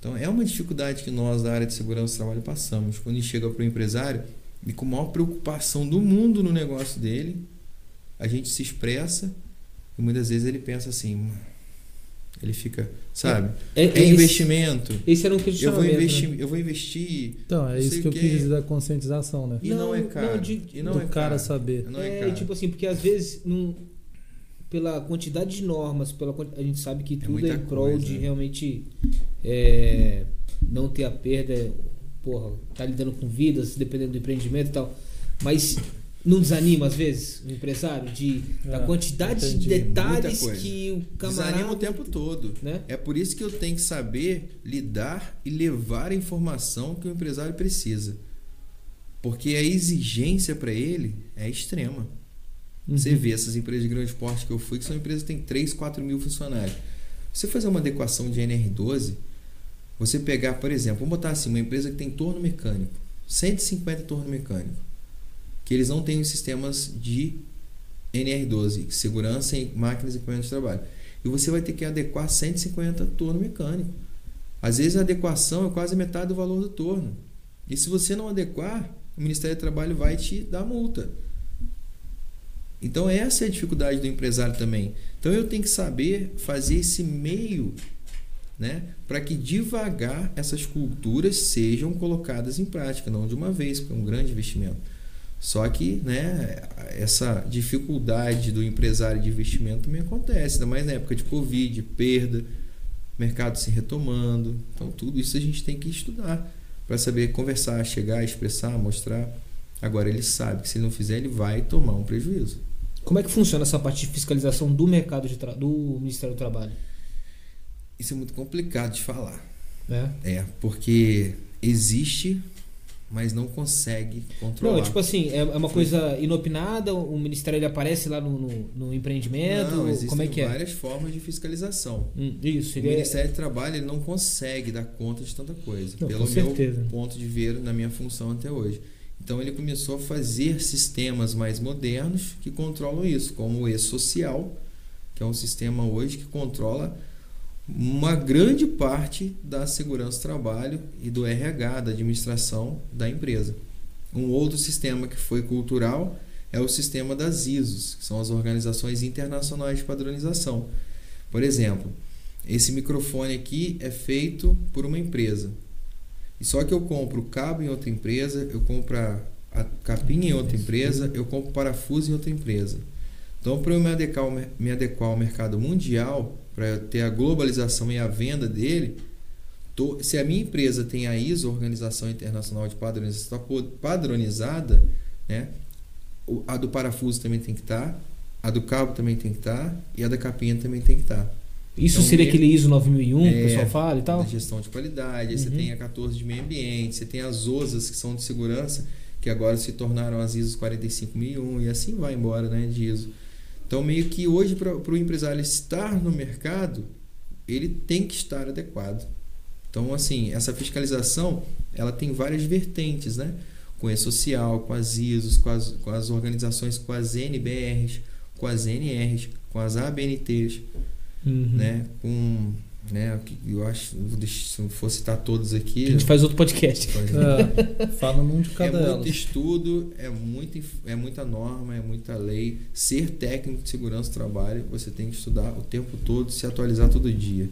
Então, é uma dificuldade que nós, da área de segurança do trabalho, passamos. Quando chega para o empresário, e com a maior preocupação do mundo no negócio dele, a gente se expressa e muitas vezes ele pensa assim, ele fica, sabe? É, É, investimento. Esse, esse era um Eu questionamento. vou né? investir, eu vou investir Então, é não isso que eu quis dizer da conscientização, né? e não, Não, é não, caro. de- e não do é cara caro. saber. Não é, É, caro. tipo assim, porque às vezes, não, pela quantidade de normas, pela, a gente sabe que É tudo é, em prol coisa, de né? realmente é, não ter a perda, porra, tá lidando com vidas, dependendo do empreendimento e tal. Mas não desanima, às vezes, o empresário, de, da É, quantidade de entendi. detalhes Muita coisa. que o camarada. Desanima o tempo todo. Né? É por isso que eu tenho que saber lidar e levar a informação que o empresário precisa. Porque a exigência para ele é extrema. Uhum. Você vê essas empresas de grande porte que eu fui, que são empresas que têm 3, 4 mil funcionários. Você fazer uma adequação de NR12, você pegar, por exemplo, vamos botar assim, uma empresa que tem torno mecânico, 150 torno mecânico, que eles não têm os sistemas de NR12, segurança em máquinas e equipamentos de trabalho. E você vai ter que adequar 150 torno mecânico. Às vezes a adequação é quase metade do valor do torno. E se você não adequar, o Ministério do Trabalho vai te dar multa. Então essa é a dificuldade do empresário também. Então eu tenho que saber fazer esse meio, né, para que devagar essas culturas sejam colocadas em prática, não de uma vez, porque é um grande investimento. Só que, né, essa dificuldade do empresário de investimento também acontece, ainda mais na época de Covid, perda, mercado se retomando. Então tudo isso a gente tem que estudar para saber conversar, chegar, expressar, mostrar. Agora ele sabe que se ele não fizer, ele vai tomar um prejuízo. Como é que funciona essa parte de fiscalização do mercado de do Ministério do Trabalho? Isso é muito complicado de falar. Né? É, porque existe, mas não consegue controlar. Não, tipo assim, é é uma coisa inopinada, o ministério ele aparece lá no, no, no empreendimento, Não, existem como é que é? várias formas de fiscalização. Hum, isso, O é... Ministério do Trabalho ele não consegue dar conta de tanta coisa, Não, pelo meu ponto de ver na minha função até hoje. Então ele começou a fazer sistemas mais modernos que controlam isso, como o e-social, que é um sistema hoje que controla uma grande parte da segurança do trabalho e do RH, da administração da empresa. Um outro sistema que foi cultural é o sistema das ISOs, que são as organizações internacionais de padronização. Por exemplo, esse microfone aqui é feito por uma empresa. E só que eu compro cabo em outra empresa, eu compro a, capinha em outra empresa, eu compro parafuso em outra empresa. Então, para eu me adequar, me adequar ao mercado mundial, para ter a globalização e a venda dele, tô, se a minha empresa tem a ISO, Organização Internacional de Padronização padronizada, né, a do parafuso também tem que estar, tá, a do cabo também tem que estar tá, e a da capinha também tem que estar. Tá. Isso então, seria aquele ISO 9001 é, que o pessoal fala e tal? gestão de qualidade, uhum. você tem a 14 de meio ambiente, você tem as OSAs que são de segurança, que agora se tornaram as ISOs 45001 e assim vai embora, né, de ISO. Então, meio que hoje, para o empresário estar no mercado, ele tem que estar adequado. Então, assim, essa fiscalização, ela tem várias vertentes, né? Com a social, com as ISOs, com as, com as organizações, com as NBRs, com as NRs, com as ABNTs, uhum. né? Com né? Eu acho, se eu for citar todos aqui. A gente faz outro podcast. É, [LAUGHS] fala num de cada É muito estudo, é, muito, é muita norma, é muita lei. Ser técnico de segurança do trabalho, você tem que estudar o tempo todo, se atualizar todo dia.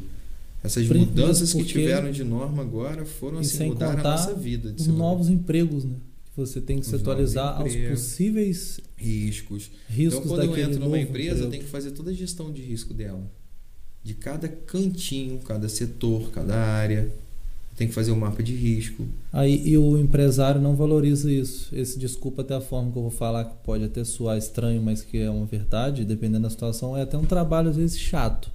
Essas mudanças que tiveram de norma agora foram assim, mudar a nossa vida. os novos empregos, né? Você tem que se atualizar aos possíveis riscos. riscos então, quando eu entro numa empresa, emprego. eu tenho que fazer toda a gestão de risco dela de cada cantinho, cada setor, cada área. Tem que fazer um mapa de risco. Aí e o empresário não valoriza isso. Esse desculpa até a forma que eu vou falar que pode até soar estranho, mas que é uma verdade, dependendo da situação, é até um trabalho às vezes chato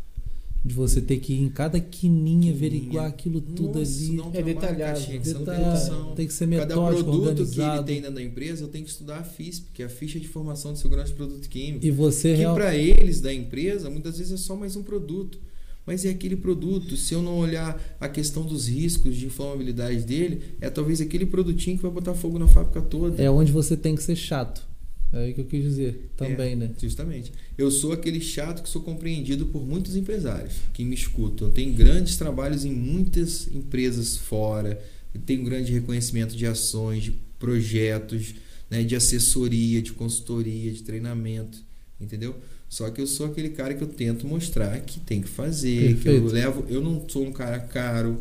de você ter que ir em cada quininha, averiguar aquilo tudo Nossa, ali. é detalhado. Detalhado. Tem que ser metódico, Cada produto organizado. que ele tem dentro da empresa, eu tenho que estudar a FISP, que é a ficha de informação de segurança de produto químico. E você que real... para eles da empresa, muitas vezes é só mais um produto. Mas é aquele produto, se eu não olhar a questão dos riscos de inflamabilidade dele, é talvez aquele produtinho que vai botar fogo na fábrica toda. É onde você tem que ser chato. É aí que eu quis dizer também, é, né? Justamente. Eu sou aquele chato que sou compreendido por muitos empresários que me escutam. Tenho grandes trabalhos em muitas empresas fora, tenho grande reconhecimento de ações, de projetos, né, de assessoria, de consultoria, de treinamento, entendeu? Só que eu sou aquele cara que eu tento mostrar que tem que fazer, Perfeito. que eu levo, eu não sou um cara caro,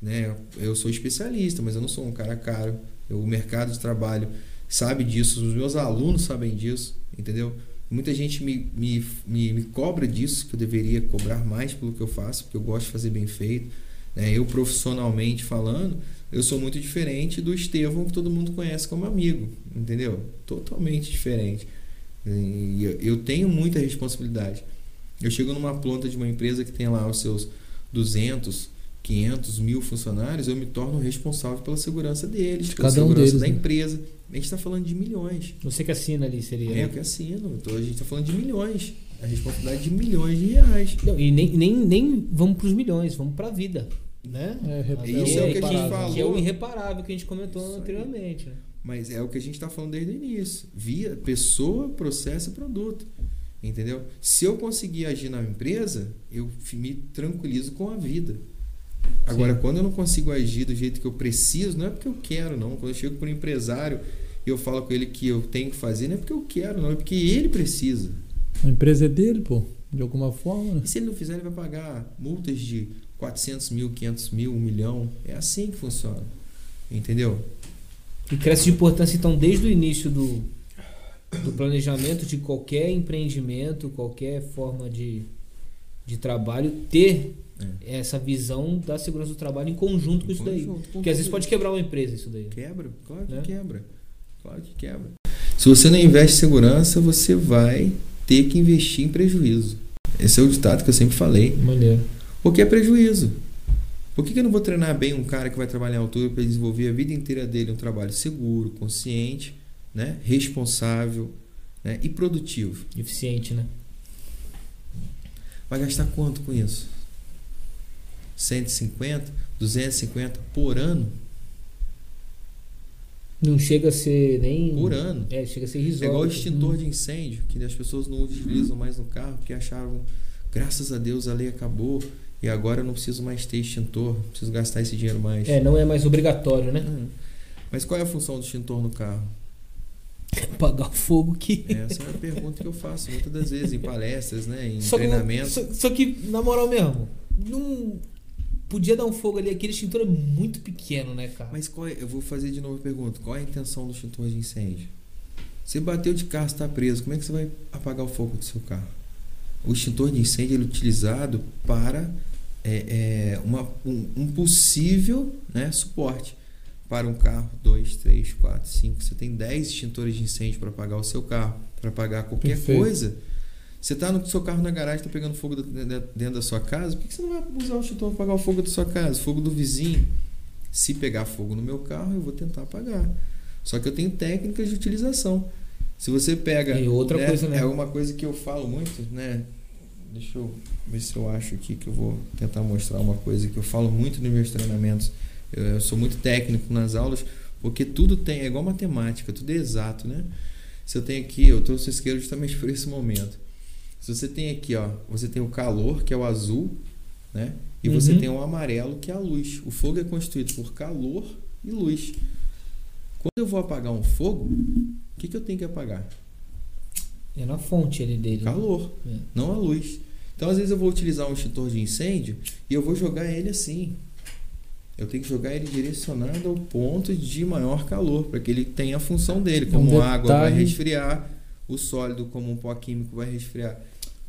né? Eu sou especialista, mas eu não sou um cara caro. Eu, o mercado de trabalho sabe disso, os meus alunos sabem disso, entendeu? Muita gente me, me, me, me, cobra disso, que eu deveria cobrar mais pelo que eu faço, porque eu gosto de fazer bem feito. Né? Eu, profissionalmente falando, eu sou muito diferente do Estevão, que todo mundo conhece como amigo, entendeu? Totalmente diferente. E eu tenho muita responsabilidade. Eu chego numa planta de uma empresa que tem lá os seus 200, 500 mil funcionários, eu me torno responsável pela segurança deles, pela Cada segurança um deles, da né? empresa. A gente está falando de milhões. Você que assina ali seria. É, né? eu que assino. Então a gente está falando de milhões. A responsabilidade de milhões de reais. Não, e nem, nem, nem vamos para os milhões, vamos para a vida. Né? É, isso é, o que a gente falou. Que é o irreparável que a gente comentou Isso anteriormente. Né? Mas é o que a gente está falando desde o início. Via pessoa, processo e produto. Entendeu? Se eu conseguir agir na empresa, eu me tranquilizo com a vida. Agora, Sim. quando eu não consigo agir do jeito que eu preciso, não é porque eu quero, não. Quando eu chego para um empresário e eu falo com ele que eu tenho que fazer, não é porque eu quero, não. É porque ele precisa. A empresa é dele, pô. De alguma forma. Né? E se ele não fizer, ele vai pagar multas de 400 mil, 500 mil, 1 milhão. É assim que funciona. Entendeu? E cresce de importância, então, desde o início do, do planejamento de qualquer empreendimento, qualquer forma de, de trabalho, ter é. essa visão da segurança do trabalho em conjunto com em isso conjunto, daí. Porque às vezes pode quebrar uma empresa isso daí. Quebra, claro que né? quebra. Claro que quebra. Se você não investe em segurança, você vai ter que investir em prejuízo. Esse é o ditado que eu sempre falei. Maneiro. Porque é prejuízo. Por que, que eu não vou treinar bem um cara que vai trabalhar em altura para desenvolver a vida inteira dele um trabalho seguro, consciente, né? responsável né? e produtivo? Eficiente, né? Vai gastar quanto com isso? 150, 250 por ano? Não chega a ser nem. Por ano. É, chega a ser risório. É igual o extintor hum. de incêndio, que as pessoas não utilizam mais no carro porque achavam graças a Deus a lei acabou e agora eu não preciso mais ter extintor, não preciso gastar esse dinheiro mais. É, não é mais obrigatório, né? Hum. Mas qual é a função do extintor no carro? Apagar o fogo que. Essa é a pergunta que eu faço muitas das vezes em palestras, né? Em Só que, treinamentos. só, só que, na moral mesmo, não. Podia dar um fogo ali, aquele extintor é muito pequeno, né, cara? Mas qual é, eu vou fazer de novo a pergunta. Qual é a intenção do extintor de incêndio? Você bateu de carro, está preso. Como é que você vai apagar o fogo do seu carro? O extintor de incêndio ele é utilizado para é, é, uma, um, um possível né, suporte para um carro, dois, três, quatro, cinco. Você tem 10 extintores de incêndio para apagar o seu carro, para apagar qualquer Perfeito. coisa. Você está no seu carro na garagem, está pegando fogo dentro da sua casa, por que você não vai usar o extintor para apagar o fogo da sua casa, fogo do vizinho? Se pegar fogo no meu carro, eu vou tentar apagar. Só que eu tenho técnicas de utilização. Se você pega. E outra coisa, né? É uma coisa que eu falo muito, né? Deixa eu ver se eu acho aqui que eu vou tentar mostrar uma coisa que eu falo muito nos meus treinamentos. Eu, eu sou muito técnico nas aulas, porque tudo tem, é igual matemática, tudo é exato, né? Se eu tenho aqui, eu trouxe o isqueiro justamente por esse momento. Se você tem aqui, ó, você tem o calor, que é o azul, né? E você Uhum. tem o amarelo, que é a luz. O fogo é constituído por calor e luz. Quando eu vou apagar um fogo, o que, que eu tenho que apagar? É na fonte ali dele. né? Calor, É. não a luz. Então, às vezes, eu vou utilizar um extintor de incêndio e eu vou jogar ele assim. Eu tenho que jogar ele direcionado ao ponto de maior calor, para que ele tenha a função dele. É um Como a água vai resfriar, o sólido, como um pó químico, vai resfriar.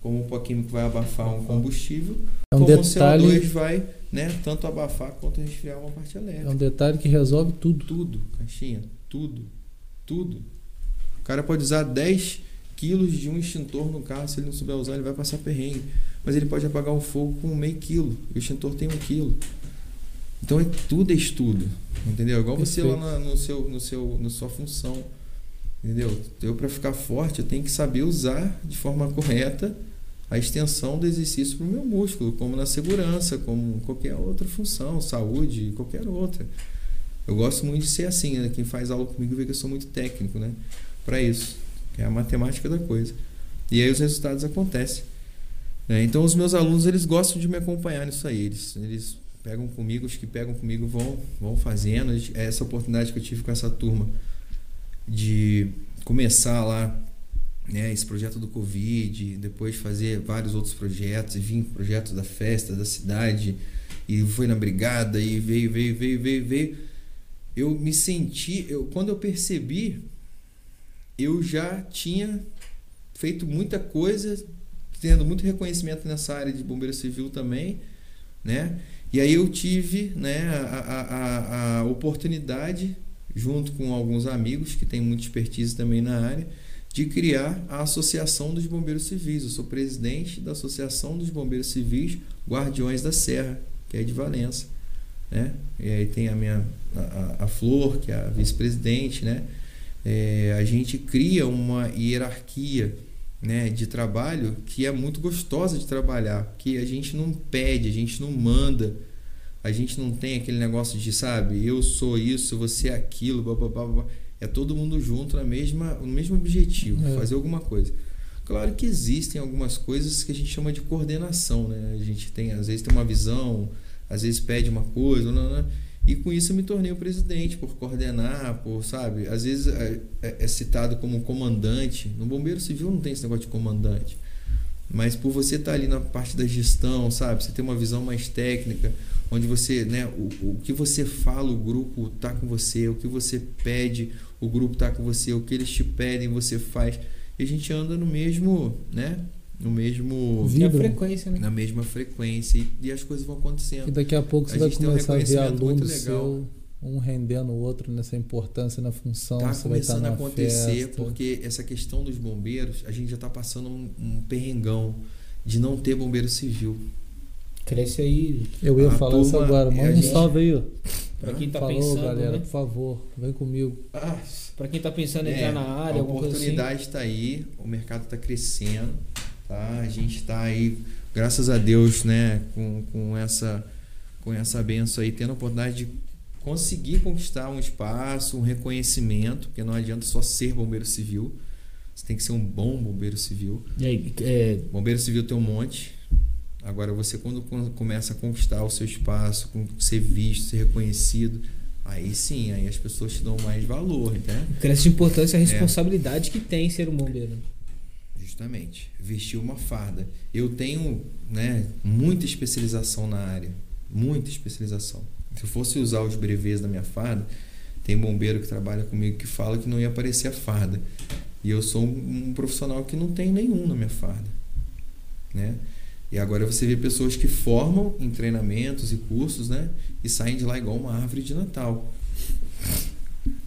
Como um pó químico vai abafar um combustível, É um como o detalhe, CO2 vai né, tanto abafar quanto resfriar uma parte é elétrica. um detalhe que resolve tudo. Tudo, caixinha, tudo, tudo. O cara pode usar 10 quilos de um extintor no carro, se ele não souber usar, ele vai passar perrengue. Mas ele pode apagar um fogo com meio quilo, e o extintor tem um quilo. Então é tudo é estudo, entendeu? Igual você lá na, no seu, no seu, na sua função, entendeu? Eu para ficar forte, eu tenho que saber usar de forma correta a extensão do exercício para o meu músculo, como na segurança, como qualquer outra função, saúde, qualquer outra. Eu gosto muito de ser assim, né? Quem faz aula comigo vê que eu sou muito técnico, né? Para isso, que é a matemática da coisa. E aí os resultados acontecem. né? Então os meus alunos eles gostam de me acompanhar nisso aí. Eles, eles pegam comigo, os que pegam comigo vão, vão fazendo. Essa oportunidade que eu tive com essa turma de começar lá né, esse projeto do Covid, depois fazer vários outros projetos, e vir projetos da festa, da cidade, e foi na brigada, e veio, veio, veio, veio, veio. Eu me senti, eu, quando eu percebi, eu já tinha feito muita coisa, tendo muito reconhecimento nessa área de bombeiro civil também, né? E aí eu tive né, a, a, a oportunidade, junto com alguns amigos que têm muita expertise também na área, de criar a Associação dos Bombeiros Civis. Eu sou presidente da Associação dos Bombeiros Civis Guardiões da Serra, que é de Valença. Né? E aí tem a minha a, a Flor, que é a vice-presidente, né? É, a gente cria uma hierarquia né, de trabalho que é muito gostosa de trabalhar, que a gente não pede, a gente não manda, a gente não tem aquele negócio de, sabe, eu sou isso, você é aquilo, blá, blá, blá, blá. É todo mundo junto na mesma, no mesmo objetivo, É. fazer alguma coisa. Claro que existem algumas coisas que a gente chama de coordenação, né? A gente tem, às vezes tem uma visão, às vezes pede uma coisa, não, não, e com isso eu me tornei o presidente, por coordenar, por, sabe, às vezes é, é- é citado como comandante. No Bombeiro Civil não tem esse negócio de comandante. Mas por você estar ali na parte da gestão, sabe, você ter uma visão mais técnica, onde você, né, o, o que você fala, o grupo tá com você, o que você pede, o grupo tá com você, o que eles te pedem, você faz. E a gente anda no mesmo, né, no mesmo Vi- a Vibra. frequência, né? na mesma frequência e, e as coisas vão acontecendo. E daqui a pouco A você vai gente tem um começar a ver reconhecimento muito alunos legal. seu, um rendendo o outro nessa importância na função. Tá você vai estar começando a acontecer festa. porque essa questão dos bombeiros, a gente já está passando um, um perrengão de não ter bombeiro civil. Cresce aí. Eu ia A falar isso turma agora. é Manda um salve aí, ó. Pra quem tá Falou, pensando, galera, né? por favor, vem comigo. Ah, Pra quem tá pensando em É, entrar na área, a alguma coisa assim. oportunidade está aí, o mercado está crescendo, tá? A gente está aí, graças a Deus, né, com, com essa com essa benção aí, tendo a oportunidade de conseguir conquistar um espaço, um reconhecimento, porque não adianta só ser bombeiro civil, você tem que ser um bom bombeiro civil. E aí, é, Bombeiro civil tem um monte, Agora você quando começa a conquistar o seu espaço, ser visto, ser reconhecido, aí sim, aí as pessoas te dão mais valor, né? Cresce de importância a É. responsabilidade que tem ser um bombeiro. Justamente, vestir uma farda. Eu tenho, né, muita especialização na área, muita especialização. Se eu fosse usar os brevês da minha farda, tem bombeiro que trabalha comigo que fala que não ia aparecer a farda. E eu sou um, um profissional que não tem nenhum na minha farda, né? E agora você vê pessoas que formam em treinamentos e cursos, né, e saem de lá igual uma árvore de Natal.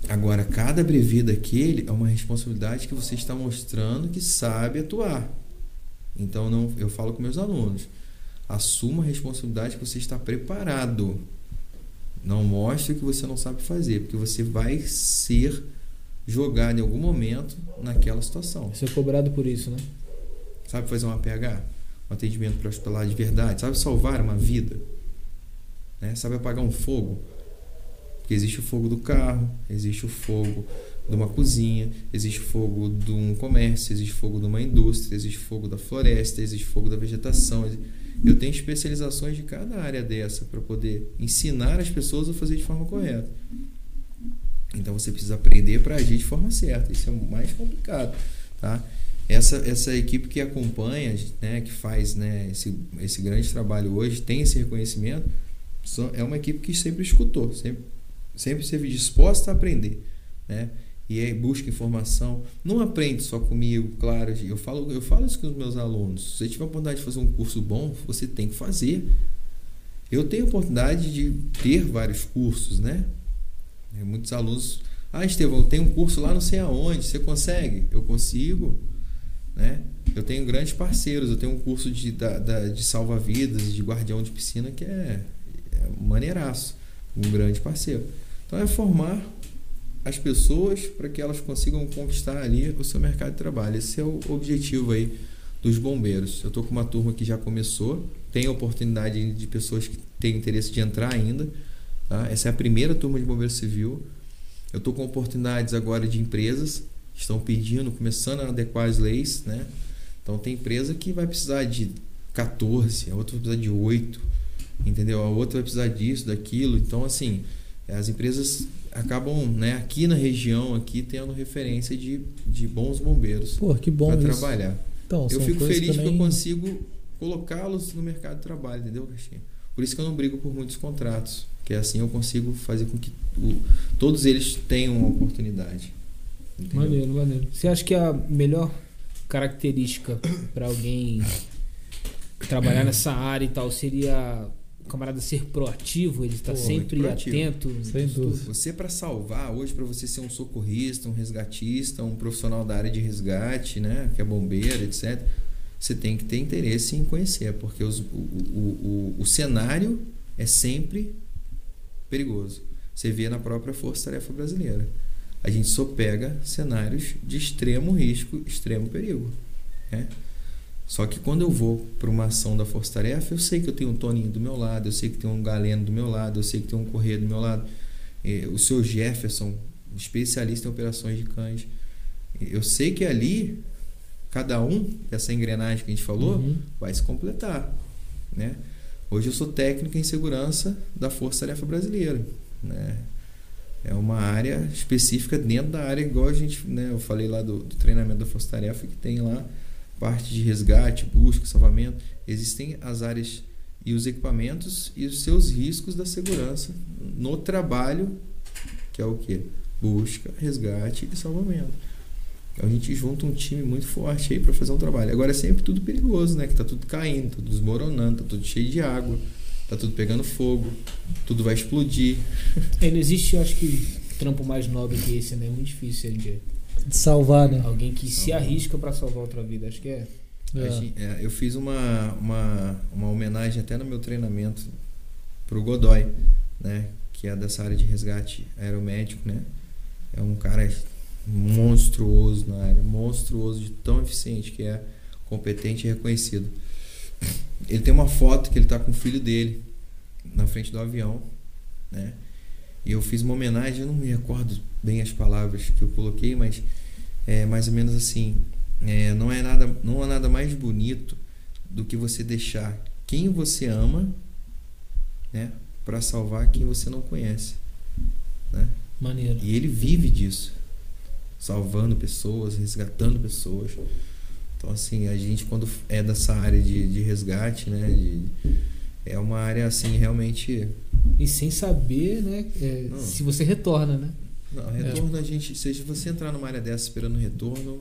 Agora, cada brevê daquele é uma responsabilidade que você está mostrando que sabe atuar. Então, não, eu falo com meus alunos: assuma a responsabilidade que você está preparado. Não mostre o que você não sabe fazer, porque você vai ser jogado em algum momento naquela situação. Ser cobrado por isso, né? Sabe fazer um APH? Atendimento para hospitalar de verdade? Sabe salvar uma vida? Né? Sabe apagar um fogo? Porque existe o fogo do carro, existe o fogo de uma cozinha, existe fogo de um comércio, existe fogo de uma indústria, existe fogo da floresta, existe fogo da vegetação. Eu tenho especializações de cada área dessa para poder ensinar as pessoas a fazer de forma correta. Então você precisa aprender para agir de forma certa. Isso é o mais complicado, tá? Essa, essa equipe que acompanha, né, que faz né, esse, esse grande trabalho hoje, tem esse reconhecimento, é uma equipe que sempre escutou, sempre, sempre esteve disposta a aprender, né? E aí busca informação. Não aprende só comigo, claro. Eu falo, eu falo isso com os meus alunos. Se você tiver a oportunidade de fazer um curso bom, você tem que fazer. Eu tenho a oportunidade de ter vários cursos, né? Muitos alunos, ah, Estevão, tem um curso lá não sei aonde, você consegue? Eu consigo, né? Eu tenho grandes parceiros, eu tenho um curso de, da, da- de salva-vidas, de guardião de piscina, que é, é maneiraço, um grande parceiro. Então é formar as pessoas para que elas consigam conquistar ali o seu mercado de trabalho. Esse é o objetivo aí dos bombeiros. Eu estou com uma turma que já começou, tem oportunidade de pessoas que têm interesse de entrar ainda. Tá? Essa é a primeira turma de bombeiro civil. Eu estou com oportunidades agora de empresas estão pedindo, começando a adequar as leis, né? Então tem empresa que vai precisar de 14, a outra vai precisar de 8, entendeu? A outra vai precisar disso, daquilo. Então assim, as empresas acabam, né, aqui na região aqui tendo referência de, de bons bombeiros Pô, que bom para trabalhar. Então, Eu fico feliz também... que eu consigo colocá-los no mercado de trabalho, entendeu, Caixinha? Por isso que eu não brigo por muitos contratos, que assim eu consigo fazer com que o- todos eles tenham uma oportunidade. Entendeu? Maneiro, maneiro. Você acha que a melhor característica para alguém trabalhar nessa área e tal seria o camarada ser proativo, ele estar Pô, sempre proativo. atento? Sem dúvida. Você para salvar hoje para você ser um socorrista, um resgatista, um profissional da área de resgate, né, que é bombeiro, etc. Você tem que ter interesse em conhecer, porque os- o, o, o, o cenário é sempre perigoso. Você vê na própria Força Tarefa Brasileira. A gente só pega cenários de extremo risco, extremo perigo. Né? Só que quando eu vou para uma ação da Força Tarefa, eu sei que eu tenho um Toninho do meu lado, eu sei que tem um Galeno do meu lado, eu sei que tem um Correia do meu lado. Eh, O seu Jefferson, especialista em operações de cães. Eu sei que ali, cada um dessa engrenagem que a gente falou, Uhum. vai se completar. Né? Hoje eu sou técnico em segurança da Força Tarefa Brasileira. Né? É uma área específica dentro da área, igual a gente, né, eu falei lá do, do treinamento da Força Tarefa, que tem lá parte de resgate, busca, salvamento. Existem as áreas e os equipamentos e os seus riscos da segurança no trabalho, que é o que? Busca, resgate e salvamento. Então a gente junta um time muito forte aí para fazer um trabalho. Agora é sempre tudo perigoso, né? Que tá tudo caindo, tá tudo desmoronando, tá tudo cheio de água, tá tudo pegando fogo, tudo vai explodir. [LAUGHS] É, não existe, eu acho que, trampo mais nobre que esse, né? É muito difícil de De salvar, né? alguém que se Salvar. arrisca para salvar outra vida. Acho que é. É. gente- é, eu fiz uma, uma, uma homenagem até no meu treinamento pro Godoy, né? Que é dessa área de resgate aeromédico, né? É um cara monstruoso na área, monstruoso de tão eficiente que é, competente e reconhecido. Ele tem uma foto que ele tá com o filho dele na frente do avião, né? E eu fiz uma homenagem, eu não me recordo bem as palavras que eu coloquei, mas é mais ou menos assim, é, não é nada não é nada mais bonito do que você deixar quem você ama, né, para salvar quem você não conhece, né? Maneiro. E ele vive disso, salvando pessoas, resgatando pessoas. Então, assim, a gente, quando é dessa área de, de resgate, né? de- é uma área, assim, realmente. E sem saber, né? é, Não. se você retorna, né? Não, retorno a gente. Se você entrar numa área dessa esperando retorno,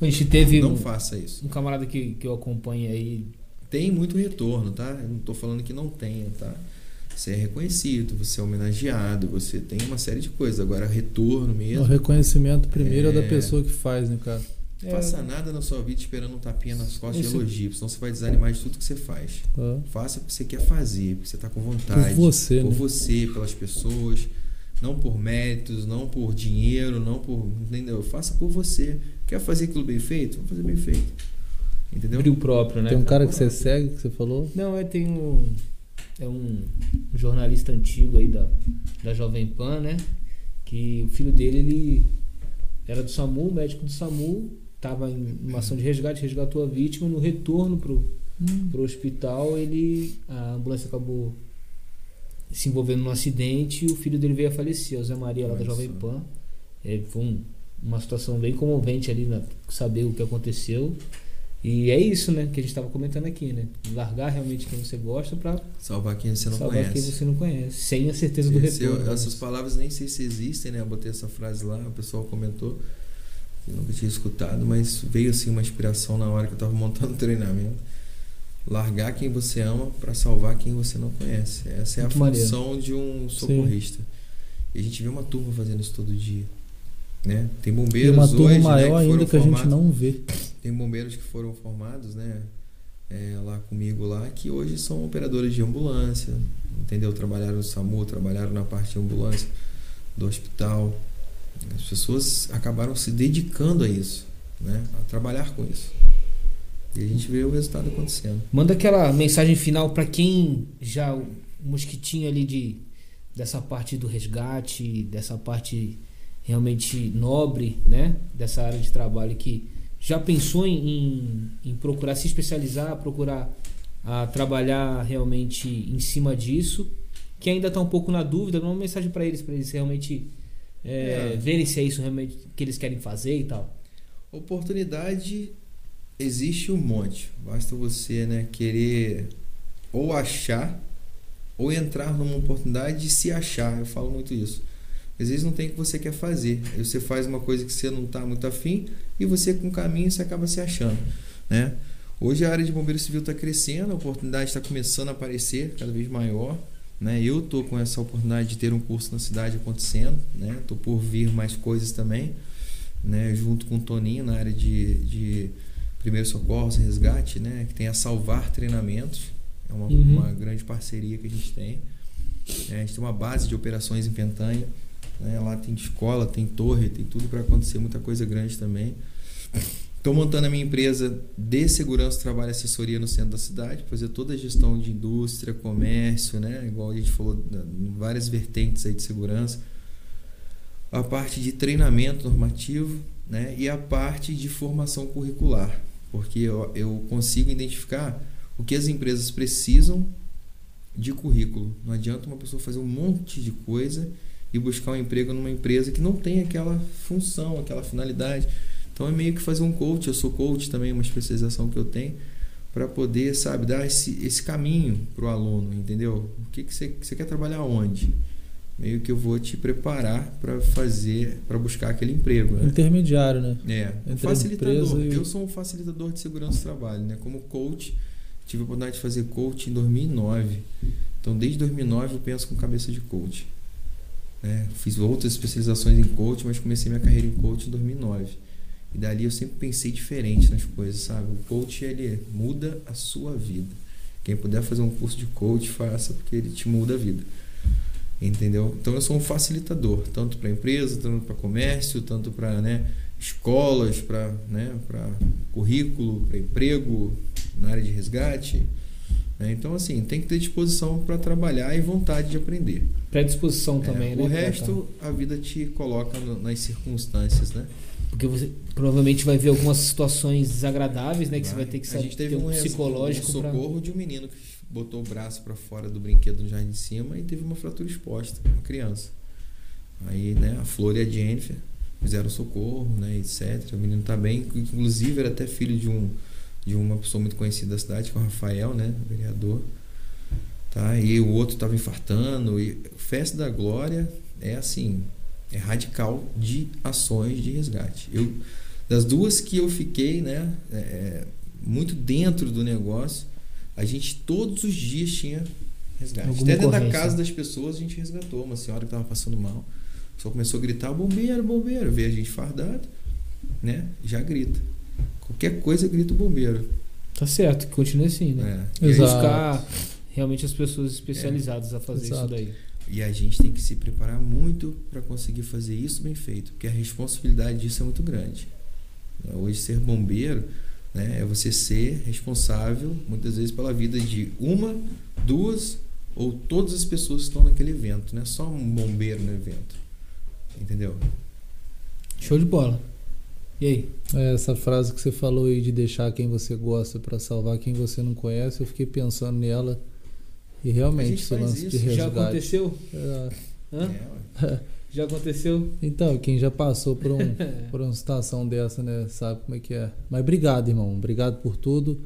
A gente teve não um, faça isso. um camarada que, que eu acompanho aí. Tem muito retorno, tá? Eu não tô falando que não tenha, tá? Você é reconhecido, você é homenageado, você tem uma série de coisas. Agora, retorno O mesmo. reconhecimento primeiro é, da É. pessoa que faz, né, cara? Não faça nada na sua vida esperando um tapinha nas costas Isso- de elogio, senão você vai desanimar de tudo que você faz. Tá? Faça porque você quer fazer, porque você está com vontade. Por você, Por né? você, pelas pessoas. Não por méritos, não por dinheiro, não por. Entendeu? Faça por você. Quer fazer aquilo bem feito? Vamos fazer bem feito. Entendeu? Brilho próprio, né? Tem um cara que você segue, que você falou. Não, é tem um. É um jornalista antigo aí da, da Jovem Pan, né? Que o filho dele, ele era do SAMU, médico do SAMU, tava em uma ação de resgate, resgatou a vítima, no retorno pro, pro hospital, ele. A ambulância acabou se envolvendo num acidente e o filho dele veio a falecer, o Zé Maria lá da Jovem. Pan. É, foi um- uma situação bem comovente ali, né? Saber o que aconteceu. E é isso, né? Que a gente estava comentando aqui, né? Largar realmente quem você gosta para Salvar quem você não salvar quem conhece. você não conhece. Sem a certeza do Esse- retorno. né? essas palavras nem sei se existem, né? Eu botei essa frase lá, o pessoal comentou. Eu nunca tinha escutado, mas veio assim uma inspiração na hora que eu estava montando o treinamento. Largar quem você ama para salvar quem você não conhece. Essa é Muito a maneiro. função de um socorrista. E a gente vê uma turma fazendo isso todo dia. Né? Tem bombeiros uma turma hoje, né, maior que ainda foram que a gente formados- não vê. tem bombeiros que foram formados, né? é, lá comigo lá, que hoje são operadores de ambulância, entendeu? Trabalharam no SAMU, trabalharam na parte de ambulância do hospital. As pessoas acabaram se dedicando a isso, né? A trabalhar com isso. E a gente vê o resultado acontecendo. Manda aquela mensagem final para quem já o mosquitinho ali de dessa parte do resgate, dessa parte realmente nobre, né? Dessa área de trabalho que já pensou em, em, procurar se especializar, procurar a trabalhar realmente em cima disso, que ainda está um pouco na dúvida, uma mensagem para eles, para eles realmente é, É. verem se é isso realmente que eles querem fazer e tal. Oportunidade existe um monte. Basta você, né, querer ou achar ou entrar numa oportunidade e se achar. Eu falo muito isso. Às vezes não tem o que você quer fazer. Aí você faz uma coisa que você não está muito afim e você com o caminho você acaba se achando, né? Hoje a área de bombeiro civil está crescendo, a oportunidade está começando a aparecer cada vez maior. Né? Eu estou com essa oportunidade de ter um curso na cidade acontecendo, né? Tô por vir mais coisas também, né? Junto com o Toninho na área de, de primeiros socorros, resgate, né? Que tem a Salvar Treinamentos, é uma, Uhum. uma grande parceria que a gente tem. É, a gente tem uma base de operações em Pentanha, né? Lá tem escola, tem torre, tem tudo para acontecer, muita coisa grande também. Estou montando a minha empresa de segurança, trabalho e assessoria no centro da cidade, fazer toda a gestão de indústria, comércio, né? Igual a gente falou, várias vertentes aí de segurança. A parte de treinamento normativo, né? E a parte de formação curricular, porque eu, eu consigo identificar o que as empresas precisam de currículo. Não adianta uma pessoa fazer um monte de coisa e buscar um emprego numa empresa que não tem aquela função, aquela finalidade. Então é meio que fazer um coach, eu sou coach também, uma especialização que eu tenho, para poder, sabe, dar esse, esse caminho para o aluno, entendeu? O que, que você, que você quer trabalhar onde? Meio que eu vou te preparar para fazer, para buscar aquele emprego, né? Intermediário, né? É, um facilitador. e Eu sou um facilitador de segurança do trabalho, né? Como coach, tive a oportunidade de fazer coach em 2009. Então, desde 2009 eu penso com cabeça de coach. né? Fiz outras especializações em coach, mas comecei minha carreira em coach em 2009. E dali eu sempre pensei diferente nas coisas, sabe? O coach ele muda a sua vida. Quem puder fazer um curso de coach, faça, porque ele te muda a vida. Entendeu? Então eu sou um facilitador, tanto para empresa, tanto para comércio, tanto para né, escolas, para né, currículo, para emprego, na área de resgate. né? Então, assim, tem que ter disposição para trabalhar e vontade de aprender. Predisposição É, também, né? o resto, a vida te coloca no- nas circunstâncias, né? Porque você provavelmente vai ver algumas situações desagradáveis, né? Que você vai ter que A saber gente teve um, um psicológico um pra- socorro de um menino que botou o braço para fora do brinquedo no jardim de cima e teve uma fratura exposta, uma criança. Aí, né, a Flor e a Jennifer fizeram socorro, né, etc. O menino tá bem, inclusive era até filho de um de uma pessoa muito conhecida da cidade, que é o Rafael, né, vereador. Tá? E o outro estava infartando e Festa da Glória é assim, é radical de ações de resgate. Eu das duas que eu fiquei, né, é, muito dentro do negócio, a gente todos os dias tinha resgate. Alguma Até dentro da casa das pessoas a gente resgatou uma senhora que estava passando mal. Só começou a gritar bombeiro, bombeiro, vê a gente fardado, né? Já grita. Qualquer coisa grita o bombeiro. Tá certo, que continue assim, né? E, Exato. Buscar realmente as pessoas especializadas a fazer Exato. isso daí. E a gente tem que se preparar muito para conseguir fazer isso bem feito, porque a responsabilidade disso é muito grande. Hoje ser bombeiro né, é você ser responsável muitas vezes pela vida de uma, duas ou todas as pessoas que estão naquele evento, não é só um bombeiro no evento. Entendeu? Show de bola. E aí? É, essa frase que você falou aí de deixar quem você gosta para salvar quem você não conhece, eu fiquei pensando nela. E realmente, esse lance de isso. resgate. Já aconteceu? É? É. [LAUGHS] Já aconteceu? então, quem já passou por, um, [LAUGHS] por uma situação dessa, né, sabe como é que é. Mas obrigado, irmão. Obrigado por tudo.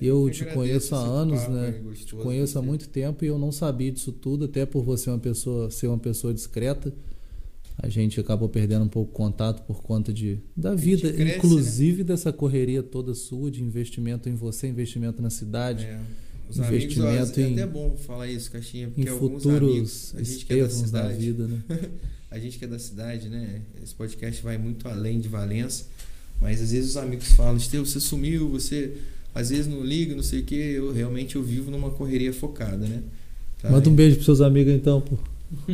Eu Eu te conheço há anos, papo né? Te conheço há muito tempo e eu não sabia disso tudo, até por você uma pessoa ser uma pessoa discreta. A gente acabou perdendo um pouco o contato por conta de da vida, cresce, né? inclusive dessa correria toda sua de investimento em você, investimento na cidade, É. Os Investimento amigos, ó, é em- até bom falar isso, Caixinha, porque em alguns futuros amigos, é da Estevãos da cidade, vida, né? [LAUGHS] a gente que é da cidade, né? Esse podcast vai muito além de Valença, mas às vezes os amigos falam, Estevão, você sumiu, você às vezes não liga, não sei o que, eu realmente eu vivo numa correria focada, né? Tá? Manda um beijo pros seus amigos então, pô. [LAUGHS]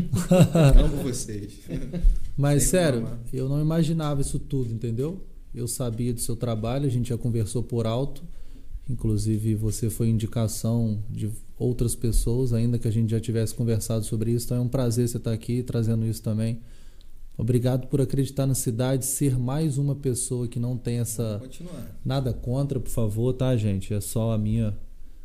Amo vocês. [LAUGHS] Mas Sempre sério, amar. eu não imaginava isso tudo, entendeu? Eu sabia do seu trabalho, a gente já conversou por alto. Inclusive, você foi indicação de outras pessoas, ainda que a gente já tivesse conversado sobre isso. Então é um prazer você estar aqui trazendo isso também. Obrigado por acreditar na cidade, ser mais uma pessoa que não tem essa. Nada contra, por favor, tá, gente? É só a minha.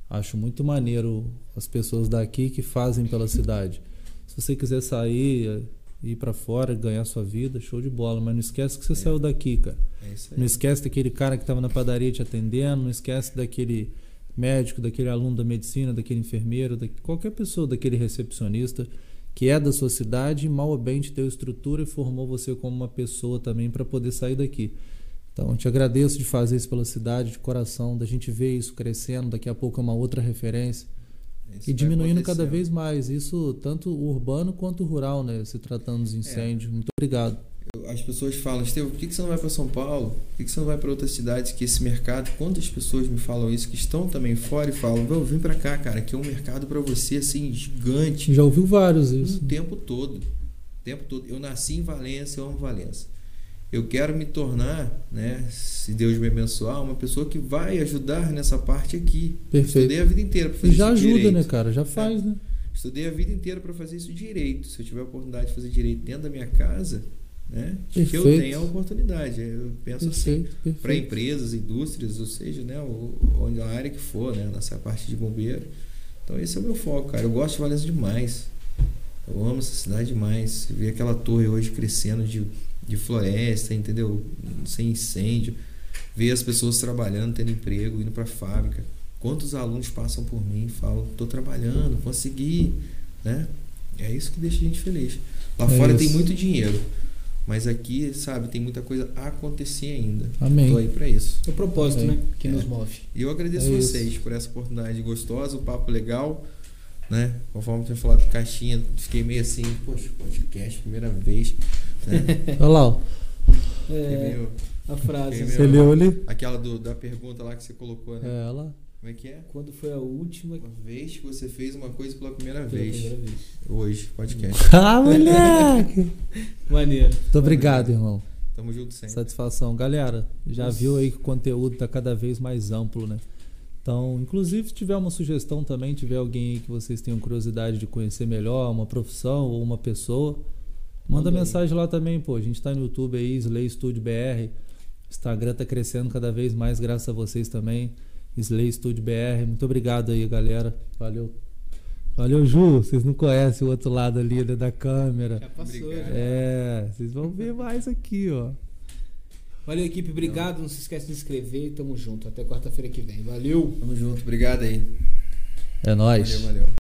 Acho muito maneiro as pessoas daqui que fazem pela cidade. Se você quiser sair, ir pra fora, ganhar sua vida, show de bola. Mas não esquece que você É. saiu daqui, cara. É isso aí. Não esquece daquele cara que estava na padaria te atendendo. Não esquece daquele médico, daquele aluno da medicina, daquele enfermeiro, da qualquer pessoa, daquele recepcionista que é da sua cidade e mal ou bem te deu estrutura e formou você como uma pessoa também para poder sair daqui. Então, eu te agradeço de fazer isso pela cidade, de coração, da gente ver isso crescendo, daqui a pouco é uma outra referência Isso e diminuindo cada vez mais, isso tanto urbano quanto rural, né, se tratando dos incêndios. Muito obrigado. As pessoas falam, Estevam, por que você não vai para São Paulo? Por que você não vai para outras cidades que esse mercado? Quantas pessoas me falam isso que estão também fora e falam, "Meu, vem para cá, cara, que é um mercado para você assim gigante, Já ouviu vários isso. o tempo todo, o tempo todo. Eu nasci em Valência, eu amo Valência. Eu quero me tornar, né, se Deus me abençoar, uma pessoa que vai ajudar nessa parte aqui. Perfeito. Estudei a vida inteira para E fazer já isso ajuda, direito. né, cara? Já faz, né? Estudei a vida inteira para fazer isso direito. Se eu tiver a oportunidade de fazer direito dentro da minha casa, né, que eu Perfeito. tenha a oportunidade. Eu penso assim, Perfeito, perfeito. para empresas, indústrias, ou seja, né, onde a área que for, né, nessa parte de bombeiro. Então esse é o meu foco, cara. Eu gosto de Valença demais. Eu amo essa cidade demais. Ver aquela torre hoje crescendo de, de floresta, entendeu? Sem incêndio. Ver as pessoas trabalhando, tendo emprego, indo para fábrica. Quantos alunos passam por mim e falam, tô trabalhando, consegui, né? É isso que deixa a gente feliz. Lá É fora isso. tem muito dinheiro, mas aqui, sabe, tem muita coisa a acontecer ainda. Amém. Tô aí para isso. É o propósito, É. né? Que É. nos move. E eu agradeço É isso. vocês por essa oportunidade gostosa, o papo legal, né? Conforme eu tinha falado do caixinha, fiquei meio assim, poxa, podcast, primeira vez. Né? Olha lá, ó. É, a frase. Você leu ali? Aquela do- da pergunta lá que você colocou, né? É, lá. Como é que é? Quando foi a última Uma vez que você fez uma coisa pela primeira pela vez. primeira vez? Hoje, podcast. [LAUGHS] Ah, moleque! [LAUGHS] Maneiro. Muito obrigado, irmão. Tamo junto sempre. Satisfação. Galera, já Nossa. viu aí que o conteúdo está cada vez mais amplo, né? Então, inclusive, se tiver uma sugestão também, tiver alguém aí que vocês tenham curiosidade de conhecer melhor, uma profissão ou uma pessoa, Manda mensagem lá também, pô. A gente tá no YouTube aí, Slay Studio BR. Instagram tá crescendo cada vez mais, graças a vocês também. Slay Studio BR. Muito obrigado aí, galera. Valeu. Valeu, Ju. Vocês não conhecem o outro lado ali né, da câmera. Já passou. Obrigado. já. É, vocês vão ver mais aqui, ó. Valeu, equipe. Obrigado. Não se esquece de se inscrever. Tamo junto. Até quarta-feira que vem. Valeu. Tamo junto, obrigado aí. É nóis. Valeu, valeu.